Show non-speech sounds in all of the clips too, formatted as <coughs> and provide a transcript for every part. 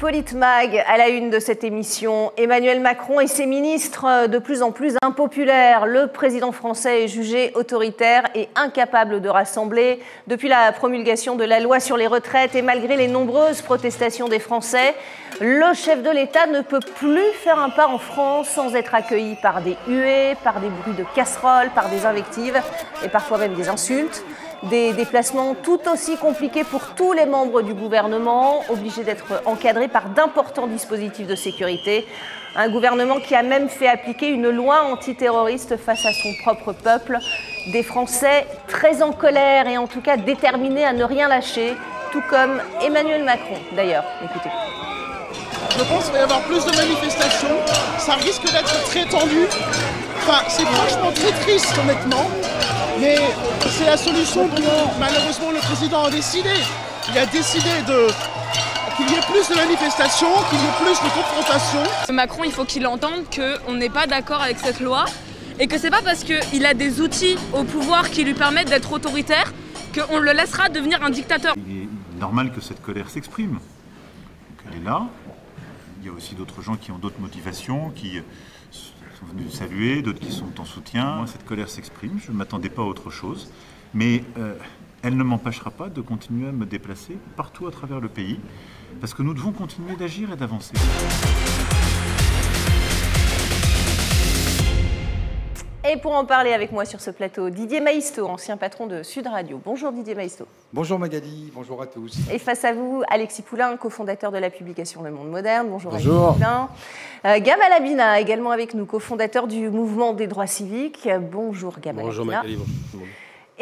Politmag à la une de cette émission. Emmanuel Macron et ses ministres de plus en plus impopulaires. Le président français est jugé autoritaire et incapable de rassembler. Depuis la promulgation de la loi sur les retraites et malgré les nombreuses protestations des Français, le chef de l'État ne peut plus faire un pas en France sans être accueilli par des huées, par des bruits de casseroles, par des invectives et parfois même des insultes des déplacements tout aussi compliqués pour tous les membres du gouvernement, obligés d'être encadrés par d'importants dispositifs de sécurité. Un gouvernement qui a même fait appliquer une loi antiterroriste face à son propre peuple. Des Français très en colère et en tout cas déterminés à ne rien lâcher, tout comme Emmanuel Macron d'ailleurs. Écoutez. Je pense qu'il va y avoir plus de manifestations. Ça risque d'être très tendu. Enfin, c'est franchement très triste, honnêtement. Mais c'est la solution dont malheureusement le président a décidé. Il a décidé de qu'il y ait plus de manifestations, qu'il y ait plus de confrontations. Macron, il faut qu'il entende qu'on n'est pas d'accord avec cette loi et que c'est pas parce qu'il a des outils au pouvoir qui lui permettent d'être autoritaire qu'on le laissera devenir un dictateur. Il est normal que cette colère s'exprime. elle est là. Il y a aussi d'autres gens qui ont d'autres motivations, qui sont venus saluer, d'autres qui sont en soutien. Moi, cette colère s'exprime, je ne m'attendais pas à autre chose, mais euh, elle ne m'empêchera pas de continuer à me déplacer partout à travers le pays, parce que nous devons continuer d'agir et d'avancer. Et pour en parler avec moi sur ce plateau, Didier Maisto, ancien patron de Sud Radio. Bonjour Didier Maisto. Bonjour Magali, bonjour à tous. Et face à vous, Alexis Poulain, cofondateur de la publication Le Monde Moderne. Bonjour, bonjour. Alexis Poulain. Euh, Gamal Abina, également avec nous, cofondateur du mouvement des droits civiques. Bonjour Gamal Bonjour Magali, bonjour.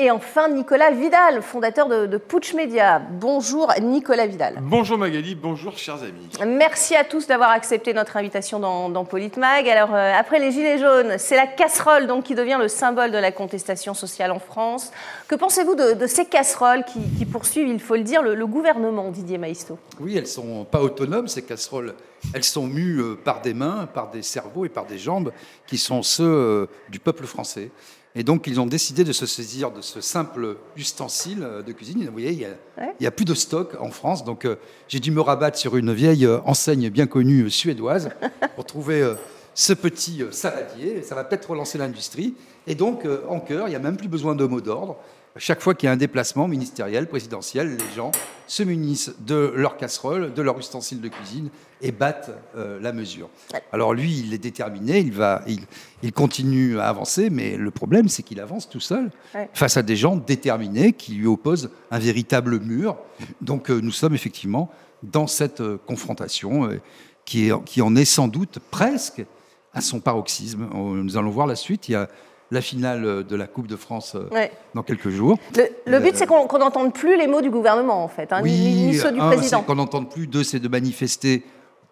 Et enfin, Nicolas Vidal, fondateur de, de Putsch Media. Bonjour Nicolas Vidal. Bonjour Magali, bonjour chers amis. Merci à tous d'avoir accepté notre invitation dans, dans Politmag. Alors, euh, après les Gilets jaunes, c'est la casserole donc, qui devient le symbole de la contestation sociale en France. Que pensez-vous de, de, ces casseroles qui, qui, poursuivent, il faut le dire, le, le gouvernement, Didier Maisto? Oui, elles ne sont pas autonomes, ces casseroles. Elles sont mues euh, par des mains, par des cerveaux et par des jambes qui sont ceux euh, du peuple français. Et donc, ils ont décidé de se saisir de ce simple ustensile de cuisine. Vous voyez, il n'y a, ouais. a, plus de stock en France. Donc, euh, j'ai dû me rabattre sur une vieille euh, enseigne bien connue euh, suédoise <laughs> pour trouver euh, ce petit saladier. Ça va peut-être relancer l'industrie. Et donc, euh, en cœur, il n'y a même plus besoin de mots d'ordre. Chaque fois qu'il y a un déplacement ministériel, présidentiel, les gens se munissent de leur casserole, de leur ustensile de cuisine et battent euh, la mesure. Alors lui, il est déterminé, il, va, il, il continue à avancer, mais le problème, c'est qu'il avance tout seul ouais. face à des gens déterminés qui lui opposent un véritable mur. Donc euh, nous sommes effectivement dans cette euh, confrontation qui, est, qui en est sans doute presque à son paroxysme. Nous allons voir la suite. Il y a la finale de la Coupe de France ouais. dans quelques jours. Le, le but, euh, c'est qu'on qu n'entende plus les mots du gouvernement, en fait, hein, oui, ni, ni, ceux du un, président. Qu'on n'entende plus. Deux, c'est de manifester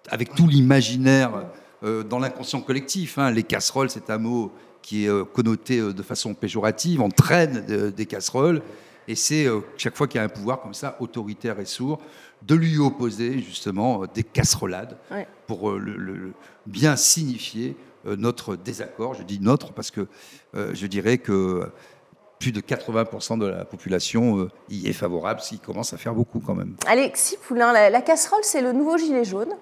avec tout l'imaginaire euh, dans l'inconscient collectif. Hein. Les casseroles, c'est un mot qui est euh, connoté de façon péjorative. On traîne de, des casseroles. Et c'est euh, chaque fois qu'il y a un pouvoir comme ça, autoritaire et sourd, de lui opposer justement des casserolades ouais. pour le, le, bien signifier notre désaccord. Je dis notre parce que euh, je dirais que plus de 80% de la population euh, y est favorable, ce qui commence à faire beaucoup quand même. Alexis Poulain, la, la casserole, c'est le nouveau gilet jaune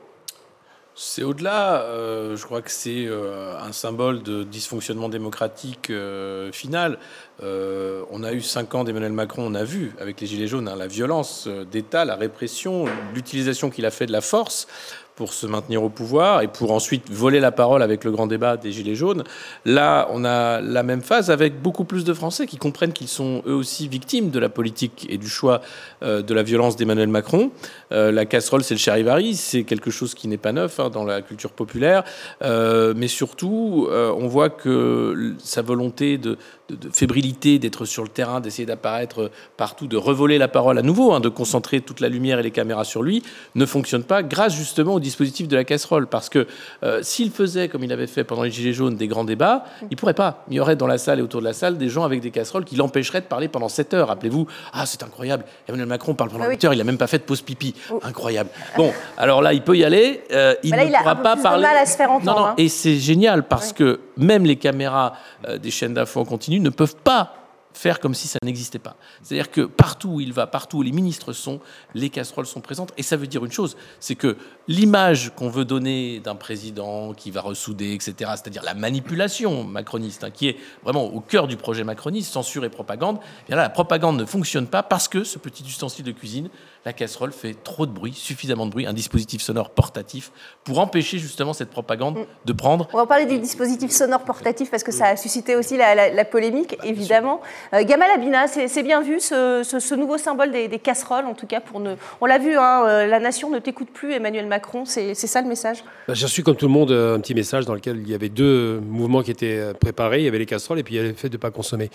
c'est au-delà, euh, je crois que c'est euh, un symbole de dysfonctionnement démocratique euh, final. on a eu cinq ans d'Emmanuel Macron, on a vu avec les Gilets jaunes hein, la violence d'État, la répression, l'utilisation qu'il a fait de la force pour se maintenir au pouvoir et pour ensuite voler la parole avec le grand débat des Gilets jaunes. Là, on a la même phase avec beaucoup plus de Français qui comprennent qu'ils sont eux aussi victimes de la politique et du choix euh, de la violence d'Emmanuel Macron. Euh, la casserole, c'est le charivari, c'est quelque chose qui n'est pas neuf hein, dans la culture populaire, euh, mais surtout, on voit que sa volonté de, de, de fébrilité, d'être sur le terrain, d'essayer d'apparaître partout, de revoler la parole à nouveau, hein, de concentrer toute la lumière et les caméras sur lui, ne fonctionne pas grâce justement au dispositif de la casserole. Parce que euh, s'il faisait, comme il avait fait pendant les Gilets jaunes, des grands débats, il ne pourrait pas. Il y aurait dans la salle et autour de la salle des gens avec des casseroles qui l'empêcheraient de parler pendant 7 heures. Rappelez-vous, ah c'est incroyable, Emmanuel Macron parle pendant ah oui. 8 heures, il n'a même pas fait de pause pipi. Oh. Incroyable. Bon, alors là, il peut y aller, euh, il là, ne il pourra pas parler. mal à se faire entendre, non, non, hein. et c'est génial parce oui. que même les caméras euh, des chaînes d'infos en ne peuvent pas faire comme si ça n'existait pas. C'est-à-dire que partout où il va, partout où les ministres sont, les casseroles sont présentes. Et ça veut dire une chose, c'est que l'image qu'on veut donner d'un président qui va ressouder, etc., c'est-à-dire la manipulation macroniste, hein, qui est vraiment au cœur du projet macroniste, censure et propagande, eh bien là, la propagande ne fonctionne pas parce que ce petit ustensile de cuisine, la casserole, fait trop de bruit, suffisamment de bruit, un dispositif sonore portatif pour empêcher justement cette propagande de prendre. On va parler du dispositif sonore portatif parce que ça a suscité aussi la, polémique, bah, évidemment. Euh, Gamal Abina, c'est bien vu ce, nouveau symbole des, casseroles, en tout cas pour ne. On l'a vu, hein, euh, la nation ne t'écoute plus, Emmanuel Macron, c'est ça le message? Bah, J'ai reçu, comme tout le monde, un petit message dans lequel il y avait deux mouvements qui étaient euh, préparés. Il y avait les casseroles et puis il y avait le fait de ne pas consommer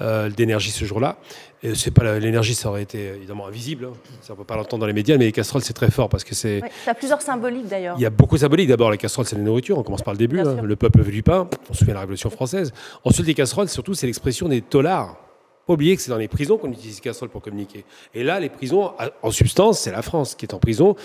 euh, d'énergie ce jour-là. C'est pas l'énergie, ça aurait été évidemment invisible. Hein. Ça, on peut pas l'entendre dans les médias, mais les casseroles, c'est très fort parce que c'est. ça a plusieurs symboliques d'ailleurs. Il y a beaucoup de symboliques. D'abord, les casseroles, c'est la nourriture. On commence par le début. Hein. Le peuple veut du pain. On se souvient de la Révolution française. Ensuite, les casseroles, surtout, c'est l'expression des tolards pas oublier que c'est dans les prisons qu'on utilise les casseroles pour communiquer. Et là, les prisons, en substance, c'est la France qui est en prison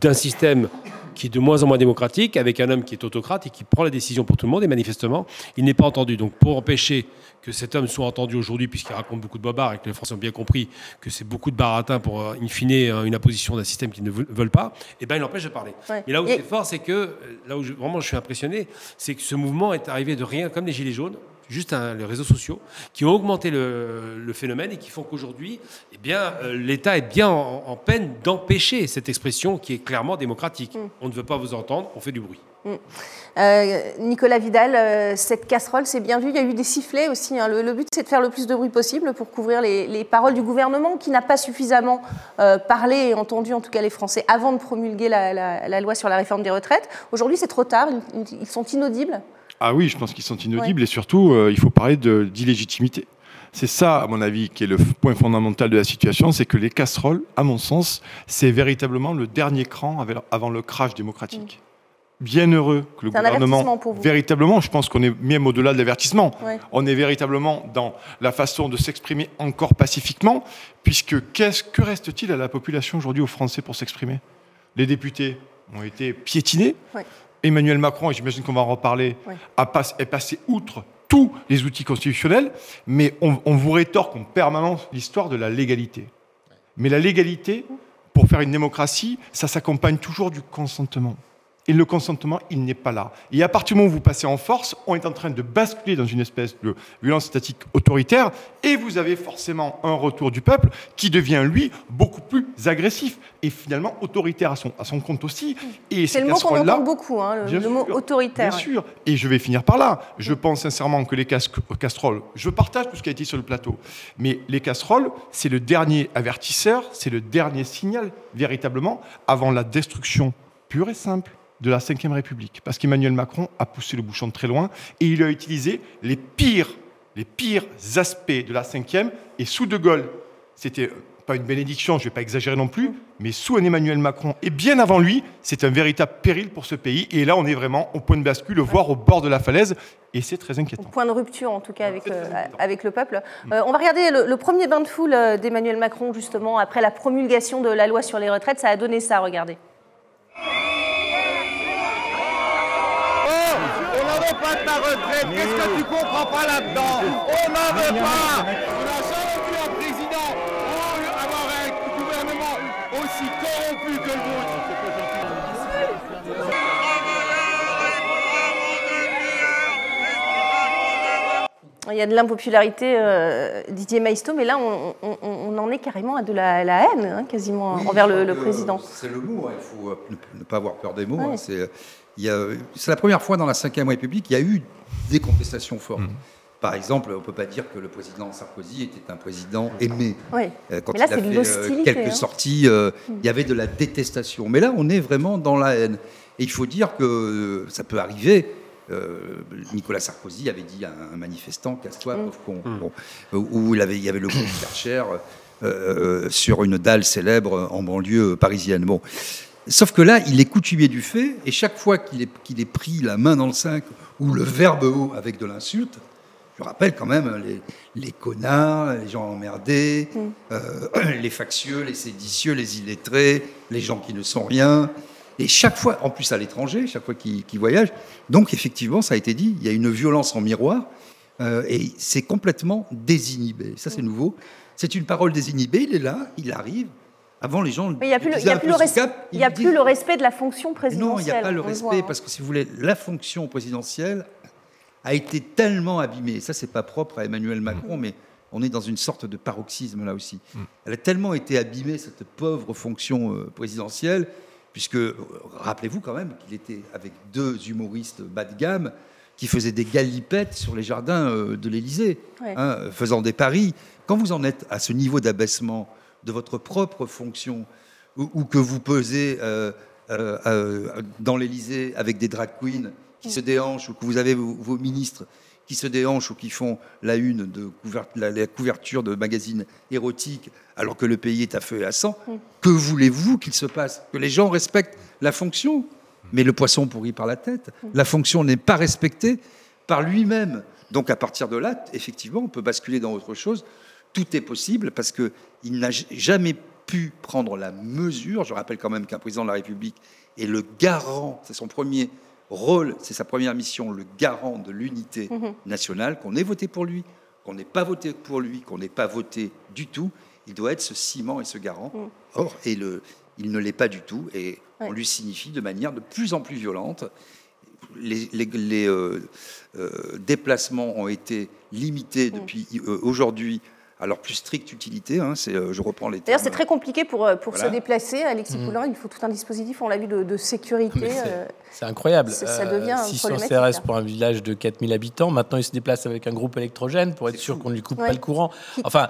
d'un système qui est de moins en moins démocratique, avec un homme qui est autocrate et qui prend la décision pour tout le monde. Et manifestement, il n'est pas entendu. Donc, pour empêcher que cet homme soit entendu aujourd'hui, puisqu'il raconte beaucoup de bobards et que les Français ont bien compris que c'est beaucoup de baratin pour, euh, in fine, euh, une imposition d'un système qu'ils ne veulent pas, eh ben, il empêche de parler. Mais là où c'est fort, c'est que, euh, là où vraiment je suis impressionné, c'est que ce mouvement est arrivé de rien, comme les Gilets jaunes, juste les réseaux sociaux, qui ont augmenté le, phénomène et qui font qu'aujourd'hui, eh bien, euh, l'État est bien en, peine d'empêcher cette expression qui est clairement démocratique. Mm. On ne veut pas vous entendre, on fait du bruit. Mm. Euh, Nicolas Vidal, euh, cette casserole, c'est bien vu. Il y a eu des sifflets aussi. Hein. Le, but, c'est de faire le plus de bruit possible pour couvrir les, paroles du gouvernement qui n'a pas suffisamment parlé et entendu, en tout cas les Français, avant de promulguer la, loi sur la réforme des retraites. Aujourd'hui, c'est trop tard. ils sont inaudibles. Ah oui, je pense qu'ils sont inaudibles et surtout, euh, il faut parler d'illégitimité. C'est ça, à mon avis, qui est le point fondamental de la situation, c'est que les casseroles, à mon sens, c'est véritablement le dernier cran avant le crash démocratique. Mm. Bien heureux que le gouvernement, véritablement, je pense qu'on est même au-delà de l'avertissement. On est véritablement dans la façon de s'exprimer encore pacifiquement, puisque qu'est-ce que reste-t-il à la population aujourd'hui, aux Français, pour s'exprimer? Les députés ont été piétinés. Emmanuel Macron, et j'imagine qu'on va en reparler, est passé outre tous les outils constitutionnels, mais on, on vous rétorque en permanence l'histoire de la légalité. Mais la légalité, pour faire une démocratie, ça s'accompagne toujours du consentement. Et le consentement, il n'est pas là. Et à partir du moment où vous passez en force, on est en train de basculer dans une espèce de violence statique autoritaire, et vous avez forcément un retour du peuple qui devient, lui, beaucoup plus agressif et finalement autoritaire à son, à son compte aussi. C'est le mot qu'on entend beaucoup, hein, le, mot autoritaire. Bien sûr. Et je vais finir par là. Je pense sincèrement que les casseroles, je partage tout ce qui a été sur le plateau, mais les casseroles, c'est le dernier avertisseur, c'est le dernier signal, véritablement, avant la destruction pure et simple de la Ve République, parce qu'Emmanuel Macron a poussé le bouchon de très loin et il a utilisé les pires, les pires aspects de la Ve, et sous De Gaulle, c'était pas une bénédiction, je ne vais pas exagérer non plus, mais sous un Emmanuel Macron et bien avant lui, c'est un véritable péril pour ce pays. Et là, on est vraiment au point de bascule, voire au bord de la falaise, et c'est très inquiétant. Point de rupture, en tout cas, avec, le, avec le peuple. Euh, on va regarder le, le premier bain de foule euh, d'Emmanuel Macron, justement, après la promulgation de la loi sur les retraites. Ça a donné ça, regardez. Pas de ta retraite. Qu'est-ce que tu comprends pas là-dedans? On n'en veut pas. On n'a jamais vu un président avoir un gouvernement aussi corrompu que le vôtre. Il y a de l'impopularité, euh, Didier Maisto, mais là, on, on, en est carrément à de la, haine, hein, quasiment, envers le, président. C'est le mot, hein, il faut euh, ne pas avoir peur des mots. Hein, c'est la première fois dans la Ve République qu'il y a eu des contestations fortes. Mmh. Par exemple, on ne peut pas dire que le président Sarkozy était un président aimé. Euh, quand il a fait euh, quelques hein. sorties, euh, mmh. il y avait de la détestation. Mais là, on est vraiment dans la haine. Et il faut dire que ça peut arriver. Nicolas Sarkozy avait dit à un manifestant, casse-toi, mmh. pauvre con. où il, avait, il y avait le groupe Karcher sur une dalle célèbre en banlieue parisienne. Bon. Sauf que là, il est coutumier du fait, et chaque fois qu'il est, qu'il est pris la main dans le sac ou le verbe haut avec de l'insulte, je rappelle quand même les, les connards, les gens emmerdés, mm. euh, <clears throat> les factieux, les séditieux, les illettrés, les gens qui ne sont rien. Et chaque fois, en plus à l'étranger, chaque fois qu'il voyage, donc effectivement, ça a été dit, il y a une violence en miroir, euh, et c'est complètement désinhibé. Ça, c'est mm. nouveau. C'est une parole désinhibée, il est là, il arrive, Avant, les gens. Mais il n'y a plus, le, y a plus, le, y a plus le respect de la fonction présidentielle. Non, il n'y a pas le respect, hein. parce que si vous voulez, la fonction présidentielle a été tellement abîmée. Ça, c'est pas propre à Emmanuel Macron, mais on est dans une sorte de paroxysme là aussi. Mm. Elle a tellement été abîmée, cette pauvre fonction euh, présidentielle, puisque, euh, rappelez-vous quand même qu'il était avec deux humoristes bas de gamme qui faisaient des galipettes sur les jardins euh, de l'Élysée, hein, faisant des paris. Quand vous en êtes à ce niveau d'abaissement, de votre propre fonction, ou, que vous pesez euh, euh, euh, dans l'Élysée avec des drag queens qui se déhanchent, ou que vous avez vos, ministres qui se déhanchent ou qui font la une de la, couverture de magazines érotiques alors que le pays est à feu et à sang, que voulez-vous qu'il se passe? Que les gens respectent la fonction, mais le poisson pourrit par la tête. La fonction n'est pas respectée par lui-même. Donc à partir de là, effectivement, on peut basculer dans autre chose tout est possible parce qu'il n'a jamais pu prendre la mesure. Je rappelle quand même qu'un président de la République est le garant, c'est son premier rôle, c'est sa première mission, le garant de l'unité mhm. nationale, qu'on ait voté pour lui, qu'on n'ait pas voté pour lui, qu'on n'ait pas voté du tout. Il doit être ce ciment et ce garant. Mhm. Or, et le, il ne l'est pas du tout, et on lui signifie de manière de plus en plus violente. Les, euh, euh, déplacements ont été limités mhm. depuis euh, aujourd'hui alors plus stricte utilité. Hein, c'est, euh, je reprends les. D'ailleurs, c'est très compliqué pour, euh, pour se déplacer. Alexis mmh. Poulain, il faut tout un dispositif, on l'a vu, de, sécurité. <laughs> C'est, euh, incroyable. Ça devient 600 CRS pour un village de 4000 habitants. Maintenant, il se déplace avec un groupe électrogène pour être sûr qu'on ne lui coupe pas le courant. Enfin,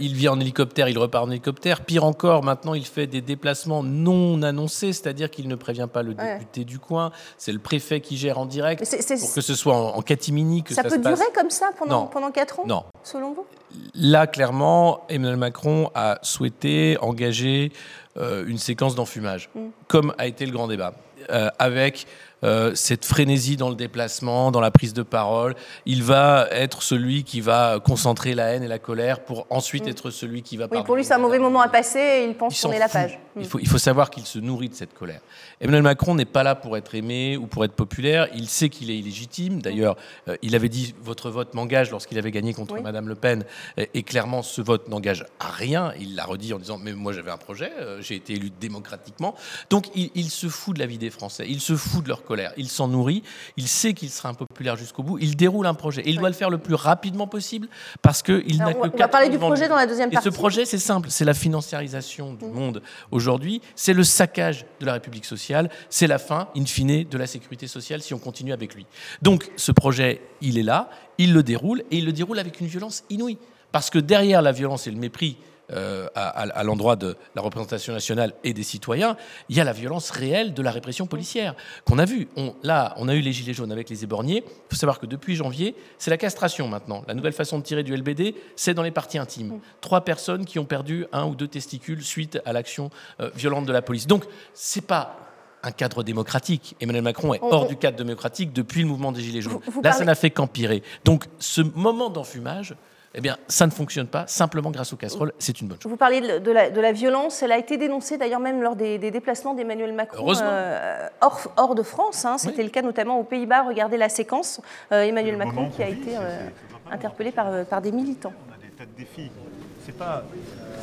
il vit en hélicoptère, il repart en hélicoptère. Pire encore, maintenant, il fait des déplacements non annoncés, c'est-à-dire qu'il ne prévient pas le député du coin. C'est le préfet qui gère en direct pour que ce soit en, catimini. Que ça, ça peut durer comme ça pendant, pendant 4 ans Non. Selon vous? Là, clairement, Emmanuel Macron a souhaité engager euh, une séquence d'enfumage, mm. comme a été le grand débat, euh, avec euh, cette frénésie dans le déplacement, dans la prise de parole. Il va être celui qui va concentrer la haine et la colère pour ensuite mm. être celui qui va. Oui, pour lui, c'est un mauvais moment à passer et il pense tourner la page. Il, mm. faut, il faut savoir qu'il se nourrit de cette colère. Emmanuel Macron n'est pas là pour être aimé ou pour être populaire. Il sait qu'il est illégitime. D'ailleurs, euh, il avait dit votre vote m'engage lorsqu'il avait gagné contre Madame Le Pen. Et, clairement, ce vote n'engage à rien. Il l'a redit en disant mais moi j'avais un projet, euh, j'ai été élu démocratiquement. Donc il, il se fout de la vie des Français. Il se fout de leur colère. Il s'en nourrit. Il sait qu'il sera impopulaire jusqu'au bout. Il déroule un projet. Et il doit le faire le plus rapidement possible parce qu'il n'a que On va parler du projet dans la deuxième partie. Et ce projet, c'est simple. C'est la financiarisation du mmh. monde aujourd'hui. C'est le saccage de la République sociale. C'est la fin, in fine, de la sécurité sociale si on continue avec lui. Donc ce projet, il est là. Il le déroule. Et il le déroule avec une violence inouïe. Parce que derrière la violence et le mépris euh, à, l'endroit de la représentation nationale et des citoyens, il y a la violence réelle de la répression policière qu'on a vue. On, là, on a eu les gilets jaunes avec les éborgnés. Il faut savoir que depuis janvier, c'est la castration maintenant. La nouvelle façon de tirer du LBD, c'est dans les parties intimes. Trois personnes qui ont perdu un ou deux testicules suite à l'action euh, violente de la police. Donc, c'est pas un cadre démocratique. Emmanuel Macron est hors du cadre démocratique depuis le mouvement des Gilets jaunes. Là, ça n'a fait qu'empirer. Donc, ce moment d'enfumage, eh bien, ça ne fonctionne pas simplement grâce aux casseroles. C'est une bonne chose. Vous parlez de la, violence. Elle a été dénoncée d'ailleurs même lors des, déplacements d'Emmanuel Macron euh, hors, de France. Hein. C'était le cas notamment aux Pays-Bas. Regardez la séquence. Euh, Emmanuel Macron qui a été euh, interpellé par, par des militants. On a des tas de défis. C'est pas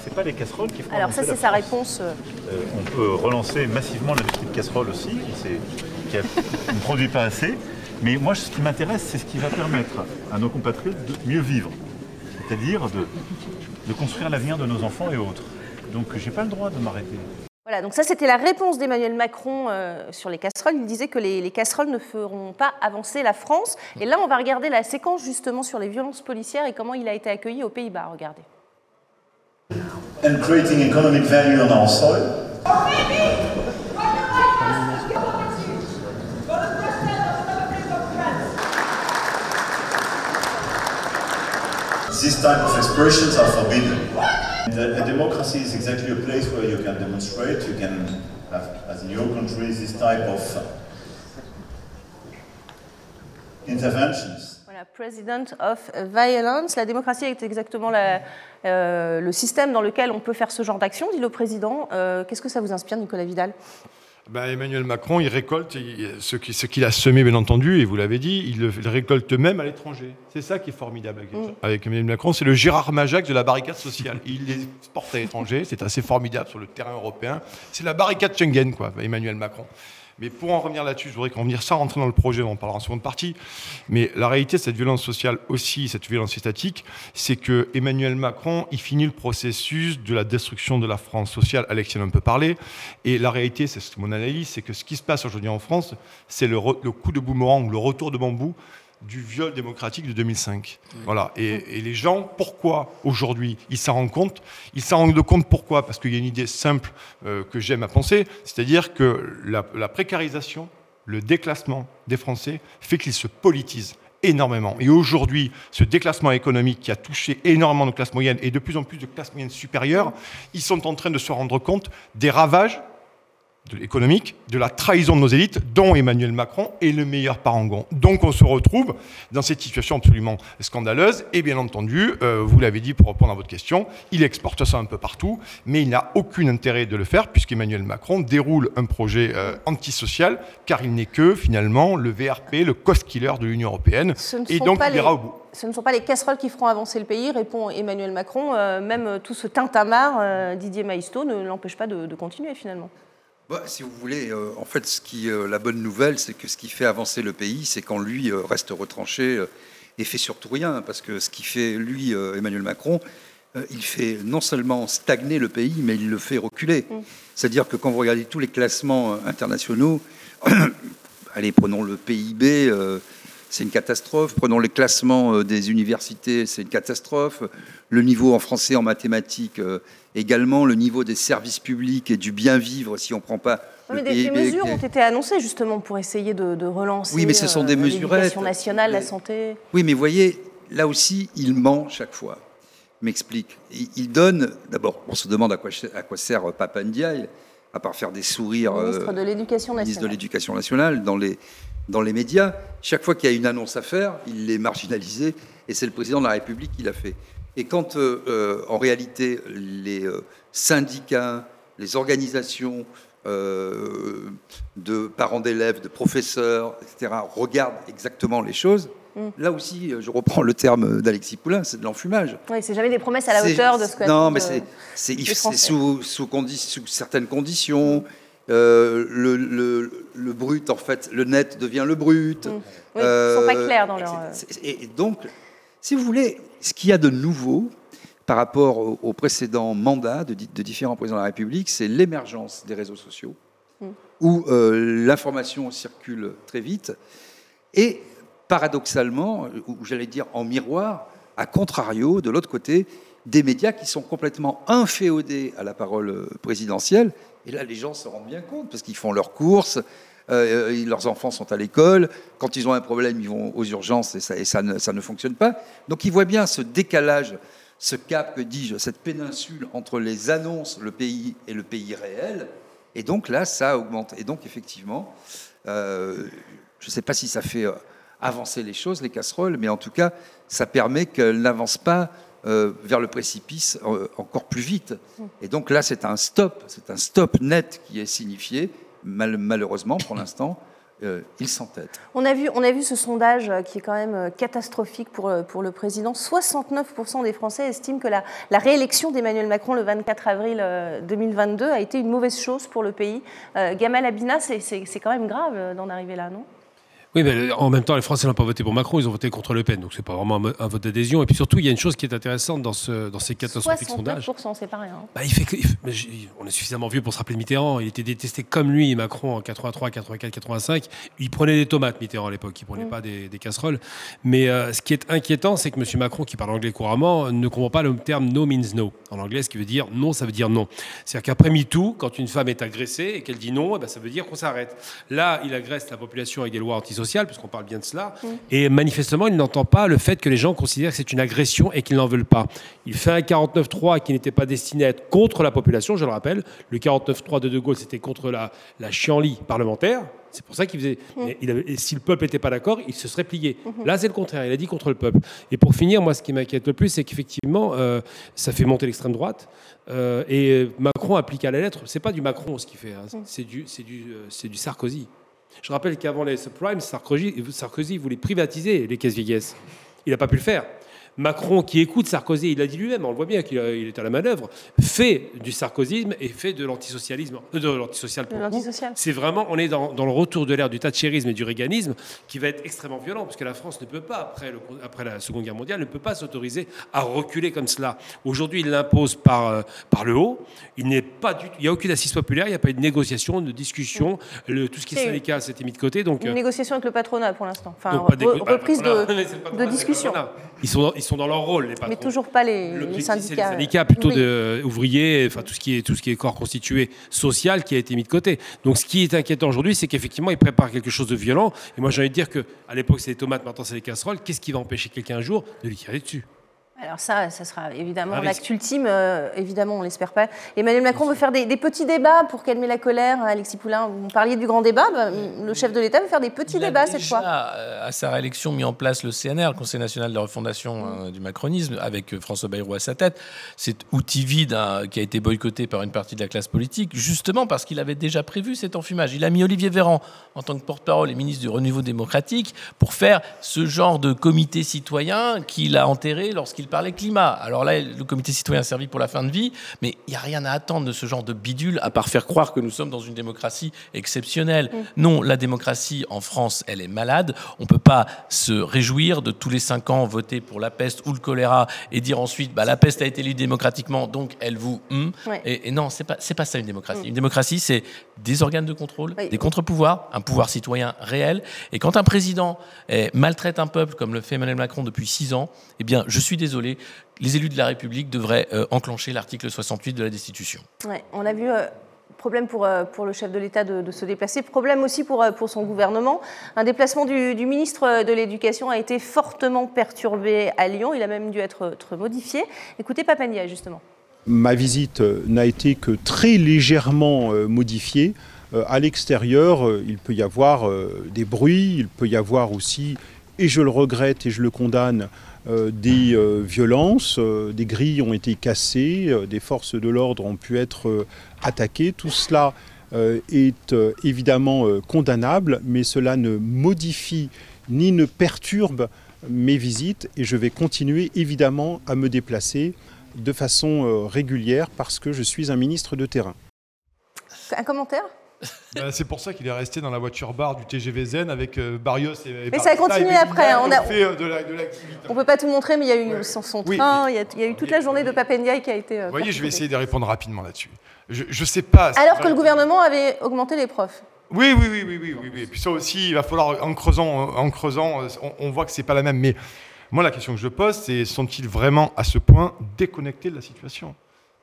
c'est pas les casseroles qui font. Alors ça, c'est sa réponse. on peut relancer massivement l'industrie de casseroles aussi, qui, ne produit pas assez. Mais moi, ce qui m'intéresse, c'est ce qui va permettre à nos compatriotes de mieux vivre c'est-à-dire de, construire l'avenir de nos enfants et autres. Donc j'ai pas le droit de m'arrêter. Voilà, donc ça c'était la réponse d'Emmanuel Macron euh, sur les casseroles. Il disait que les, casseroles ne feront pas avancer la France. Et là, on va regarder la séquence justement sur les violences policières et comment il a été accueilli aux Pays-Bas. Regardez. And creating economic value on our soil. These type of expressions are forbidden. A democracy is exactly a place where you can demonstrate, you can have, as in your country, this type of interventions. Voilà, of Violence. La démocratie est exactement euh, le système dans lequel on peut faire ce genre d'action, dit le président. Euh, Qu'est-ce que ça vous inspire, Nicolas Vidal? Ben, Emmanuel Macron, il récolte ce qu'il a semé, bien entendu, et vous l'avez dit, il le, récolte même à l'étranger. C'est ça qui est formidable avec, mm. Emmanuel Macron. C'est le Gérard Majac de la barricade sociale. Il les porte à l'étranger, c'est assez formidable sur le terrain européen. C'est la barricade Schengen, quoi, Emmanuel Macron. Mais pour en revenir là-dessus, je voudrais qu'on revienne sans rentrer dans le projet, on en parlera en seconde partie. Mais la réalité de cette violence sociale aussi, cette violence étatique, c'est que Emmanuel Macron, il finit le processus de la destruction de la France sociale. Alexis en a un peu parlé. Et la réalité, c'est mon analyse, c'est que ce qui se passe aujourd'hui en France, c'est le, le coup de boomerang, le retour de bambou du viol démocratique de 2005. Voilà. Et, les gens, pourquoi aujourd'hui ils s'en rendent compte? Ils s'en rendent compte pourquoi? Parce qu'il y a une idée simple euh, que j'aime à penser, c'est-à-dire que la, précarisation, le déclassement des Français fait qu'ils se politisent énormément. Et aujourd'hui, ce déclassement économique qui a touché énormément de classes moyennes et de plus en plus de classes moyennes supérieures, ils sont en train de se rendre compte des ravages économique, de la trahison de nos élites, dont Emmanuel Macron est le meilleur parangon. Donc on se retrouve dans cette situation absolument scandaleuse, et bien entendu, euh, vous l'avez dit pour répondre à votre question, il exporte ça un peu partout, mais il n'a aucun intérêt de le faire, puisqu'Emmanuel Macron déroule un projet euh, antisocial, car il n'est que finalement le VRP, le cost-killer de l'Union européenne, et donc il ira au bout ce ne sont pas les casseroles qui feront avancer le pays, répond Emmanuel Macron. Euh, même tout ce tintamarre, Didier Maïsto, ne l'empêche pas de continuer finalement. Bah, si vous voulez, euh, en fait, ce qui, euh, la bonne nouvelle, c'est que ce qui fait avancer le pays, c'est quand lui euh, reste retranché et fait surtout rien. Parce que ce qui fait, lui, Emmanuel Macron, il fait non seulement stagner le pays, mais il le fait reculer. Mm. C'est-à-dire que quand vous regardez tous les classements internationaux, <coughs> allez, prenons le PIB, c'est une catastrophe. Prenons les classements des universités, c'est une catastrophe. Le niveau en français, en mathématiques, également le niveau des services publics et du bien vivre si on ne prend pas. mais des, mesures ont été annoncées justement pour essayer de, relancer. Oui, mais ce sont des euh, L'éducation nationale, la santé. Oui, mais voyez, là aussi, il ment chaque fois. M'explique. Il, donne. D'abord, on se demande à quoi, à quoi sert Papa Ndiaye, à part faire des sourires. Ministre euh, de l'Éducation nationale. Ministre de l'Éducation nationale dans les dans les médias. Chaque fois qu'il y a une annonce à faire, il est marginalisé, et c'est le président de la République qui l'a fait. Et quand, euh, euh, en réalité, les euh, syndicats, les organisations de parents d'élèves, de professeurs, etc., regardent exactement les choses, mm. Là aussi, je reprends le terme d'Alexis Poulain, c'est de l'enfumage. Oui, c'est jamais des promesses à la hauteur de ce que. Non, mais c'est sous, sous, sous, certaines conditions. Le, le, brut, en fait, le net devient le brut. Mm. Oui, ils ne sont pas clairs dans leur. et donc, si vous voulez, ce qu'il y a de nouveau par rapport au, précédent mandat de, différents présidents de la République, c'est l'émergence des réseaux sociaux, mm. où euh, l'information circule très vite, et paradoxalement, ou j'allais dire en miroir, à contrario, de l'autre côté, des médias qui sont complètement inféodés à la parole présidentielle. Et là, les gens se rendent bien compte, parce qu'ils font leurs courses, euh, euh, leurs enfants sont à l'école, quand ils ont un problème, ils vont aux urgences et, ça, ne, fonctionne pas. Donc ils voient bien ce décalage, ce cap, que dis-je, cette péninsule entre les annonces, le pays et le pays réel. Et donc là, ça augmente. Et donc effectivement, euh, je ne sais pas si ça fait avancer les choses, les casseroles, mais en tout cas, ça permet qu'elles n'avancent pas vers le précipice encore plus vite. Et donc là, c'est un stop, c'est un stop net qui est signifié malheureusement, pour l'instant, euh, il s'entête. On a, vu, on a vu ce sondage euh, qui est quand même euh, catastrophique pour, pour le président. 69% des Français estiment que la, la réélection d'Emmanuel Macron le 24 avril 2022 a été une mauvaise chose pour le pays. Gamal Abina, c'est quand même grave d'en arriver là, non? Oui, mais en même temps, les Français n'ont pas voté pour Macron, ils ont voté contre Le Pen. Donc, c'est pas vraiment un, vote d'adhésion. Et puis surtout, il y a une chose qui est intéressante dans, ce, dans ces catastrophiques sondages. c'est pas rien. Bah, il fait que, on est suffisamment vieux pour se rappeler Mitterrand. Il était détesté comme lui, Macron, en 83, 84, 85. Il prenait des tomates, Mitterrand, à l'époque. Il prenait mm. pas des, casseroles. Mais euh, ce qui est inquiétant, c'est que M. Macron, qui parle anglais couramment, ne comprend pas le terme no means no. En anglais, ce qui veut dire non, ça veut dire non. C'est-à-dire qu'après MeToo, quand une femme est agressée et qu'elle dit non, eh ben, ça veut dire qu'on s'arrête. Là, il agresse la population avec des lois antisociales antisocial, puisqu'on parle bien de cela. Et manifestement, il n'entend pas le fait que les gens considèrent que c'est une agression et qu'ils n'en veulent pas. Il fait un 49-3 qui n'était pas destiné à être contre la population, je le rappelle. Le 49-3 de De Gaulle, c'était contre la, la chienlit parlementaire. C'est pour ça qu'il faisait. il avait- et si le peuple n'était pas d'accord, il se serait plié. Là, c'est le contraire. Il a dit contre le peuple. Et pour finir, moi, ce qui m'inquiète le plus, c'est qu'effectivement, euh, ça fait monter l'extrême droite. Euh, et Macron applique à la lettre. C'est pas du Macron ce qu'il fait. hein. C'est du, du, euh, c'est du Sarkozy. Je rappelle qu'avant les subprimes, Sarkozy, voulait privatiser les caisses vieillesse. Il n'a pas pu le faire. Macron, qui écoute Sarkozy, il a dit lui-même, on le voit bien qu'il il est à la manœuvre, fait du sarkozysme et fait de l'antisocialisme, euh, de l'antisocial pour. C'est vraiment, on est dans, dans le retour de l'ère du thatchérisme et du réganisme qui va être extrêmement violent, parce que la France ne peut pas, après, le- après la Seconde Guerre mondiale, ne peut pas s'autoriser à reculer comme cela. Aujourd'hui, il l'impose par, euh, par le haut. Il n'est pas du, il n'y a aucune assise populaire, il n'y a pas eu de négociation, de discussion. Le- tout ce qui est syndical, c'était mis de côté. Donc, Une euh, négociation avec le patronat pour l'instant. Enfin, re- bah, reprise voilà. <laughs> de, patronat, de discussion. Ils sont, dans, ils sont dans leur rôle, les patrons. Mais toujours pas les, c'est les syndicats. syndicats plutôt Oui. de, ouvriers, enfin tout ce qui est tout ce qui est corps constitué social qui a été mis de côté. Donc ce qui est inquiétant aujourd'hui, c'est qu'effectivement ils préparent quelque chose de violent. Et moi j'ai envie de dire que à l'époque c'est les tomates, maintenant c'est les casseroles. Qu'est-ce qui va empêcher quelqu'un un jour de lui tirer dessus? Alors ça, ça sera évidemment risque. l'acte ultime. euh, évidemment, on l'espère pas. Emmanuel Macron veut faire des, des petits débats pour calmer la colère. Alexis Poulain, vous parliez du grand débat. bah, le chef de l'État veut faire des petits Il a débats cette déjà, fois. euh, à sa réélection, mis en place le CNR, le Conseil national de refondation Mm. euh, du macronisme, avec euh, François Bayrou à sa tête. Cet outil vide hein, qui a été boycotté par une partie de la classe politique, justement parce qu'il avait déjà prévu cet enfumage. Il a mis Olivier Véran en tant que porte-parole et ministre du Renouveau démocratique pour faire ce genre de comité citoyen qu'il a enterré lorsqu'il parlait climat. Alors là, le comité citoyen a servi pour la fin de vie, mais il n'y a rien à attendre de ce genre de bidule, à part faire croire que nous sommes dans une démocratie exceptionnelle. Non, la démocratie en France, elle est malade. On ne peut pas se réjouir de tous les cinq ans voter pour la peste ou le choléra et dire ensuite, bah, la peste a été élue démocratiquement, donc elle vous... hum. Ouais. Et, et non, pas, c'est pas ça une démocratie. Une démocratie, c'est des organes de contrôle, Oui. des contre-pouvoirs, un pouvoir citoyen réel. Et quand un président eh, maltraite un peuple, comme le fait Emmanuel Macron depuis six ans, eh bien, je suis désolé, les élus de la République devraient euh, enclencher l'article 68 de la Destitution. Ouais, on a vu euh, problème pour, euh, pour le chef de l'État de, de se déplacer, problème aussi pour, pour son gouvernement. Un déplacement du, du ministre de l'Éducation a été fortement perturbé à Lyon. Il a même dû être, être modifié. Écoutez Papendia, justement. Ma visite n'a été que très légèrement modifiée. À l'extérieur, il peut y avoir des bruits, il peut y avoir aussi, et je le regrette et je le condamne, des euh, violences, euh, des grilles ont été cassées, euh, des forces de l'ordre ont pu être euh, attaquées. Tout cela euh, est euh, évidemment euh, condamnable, mais cela ne modifie ni ne perturbe mes visites et je vais continuer évidemment à me déplacer de façon euh, régulière parce que je suis un ministre de terrain. Un commentaire? Bah, c'est pour ça qu'il est resté dans la voiture bar du TGV Zen avec euh, Barrios et, et Mais ça a continué après, hein, on a- fait euh, de la- de l'activité. On ne peut pas tout montrer, mais il y a eu son, son Oui, train, il y, a, il y a eu toute la journée de Papendia qui a été. euh, Vous voyez, je vais essayer de répondre rapidement là-dessus. Je ne sais pas. Alors que le gouvernement avait augmenté les profs. Oui, oui, oui, oui, oui, oui, oui. Et puis ça aussi, il va falloir, en creusant, en creusant on, on voit que c'est pas la même. Mais moi, la question que je pose, c'est sont-ils vraiment à ce point déconnectés de la situation?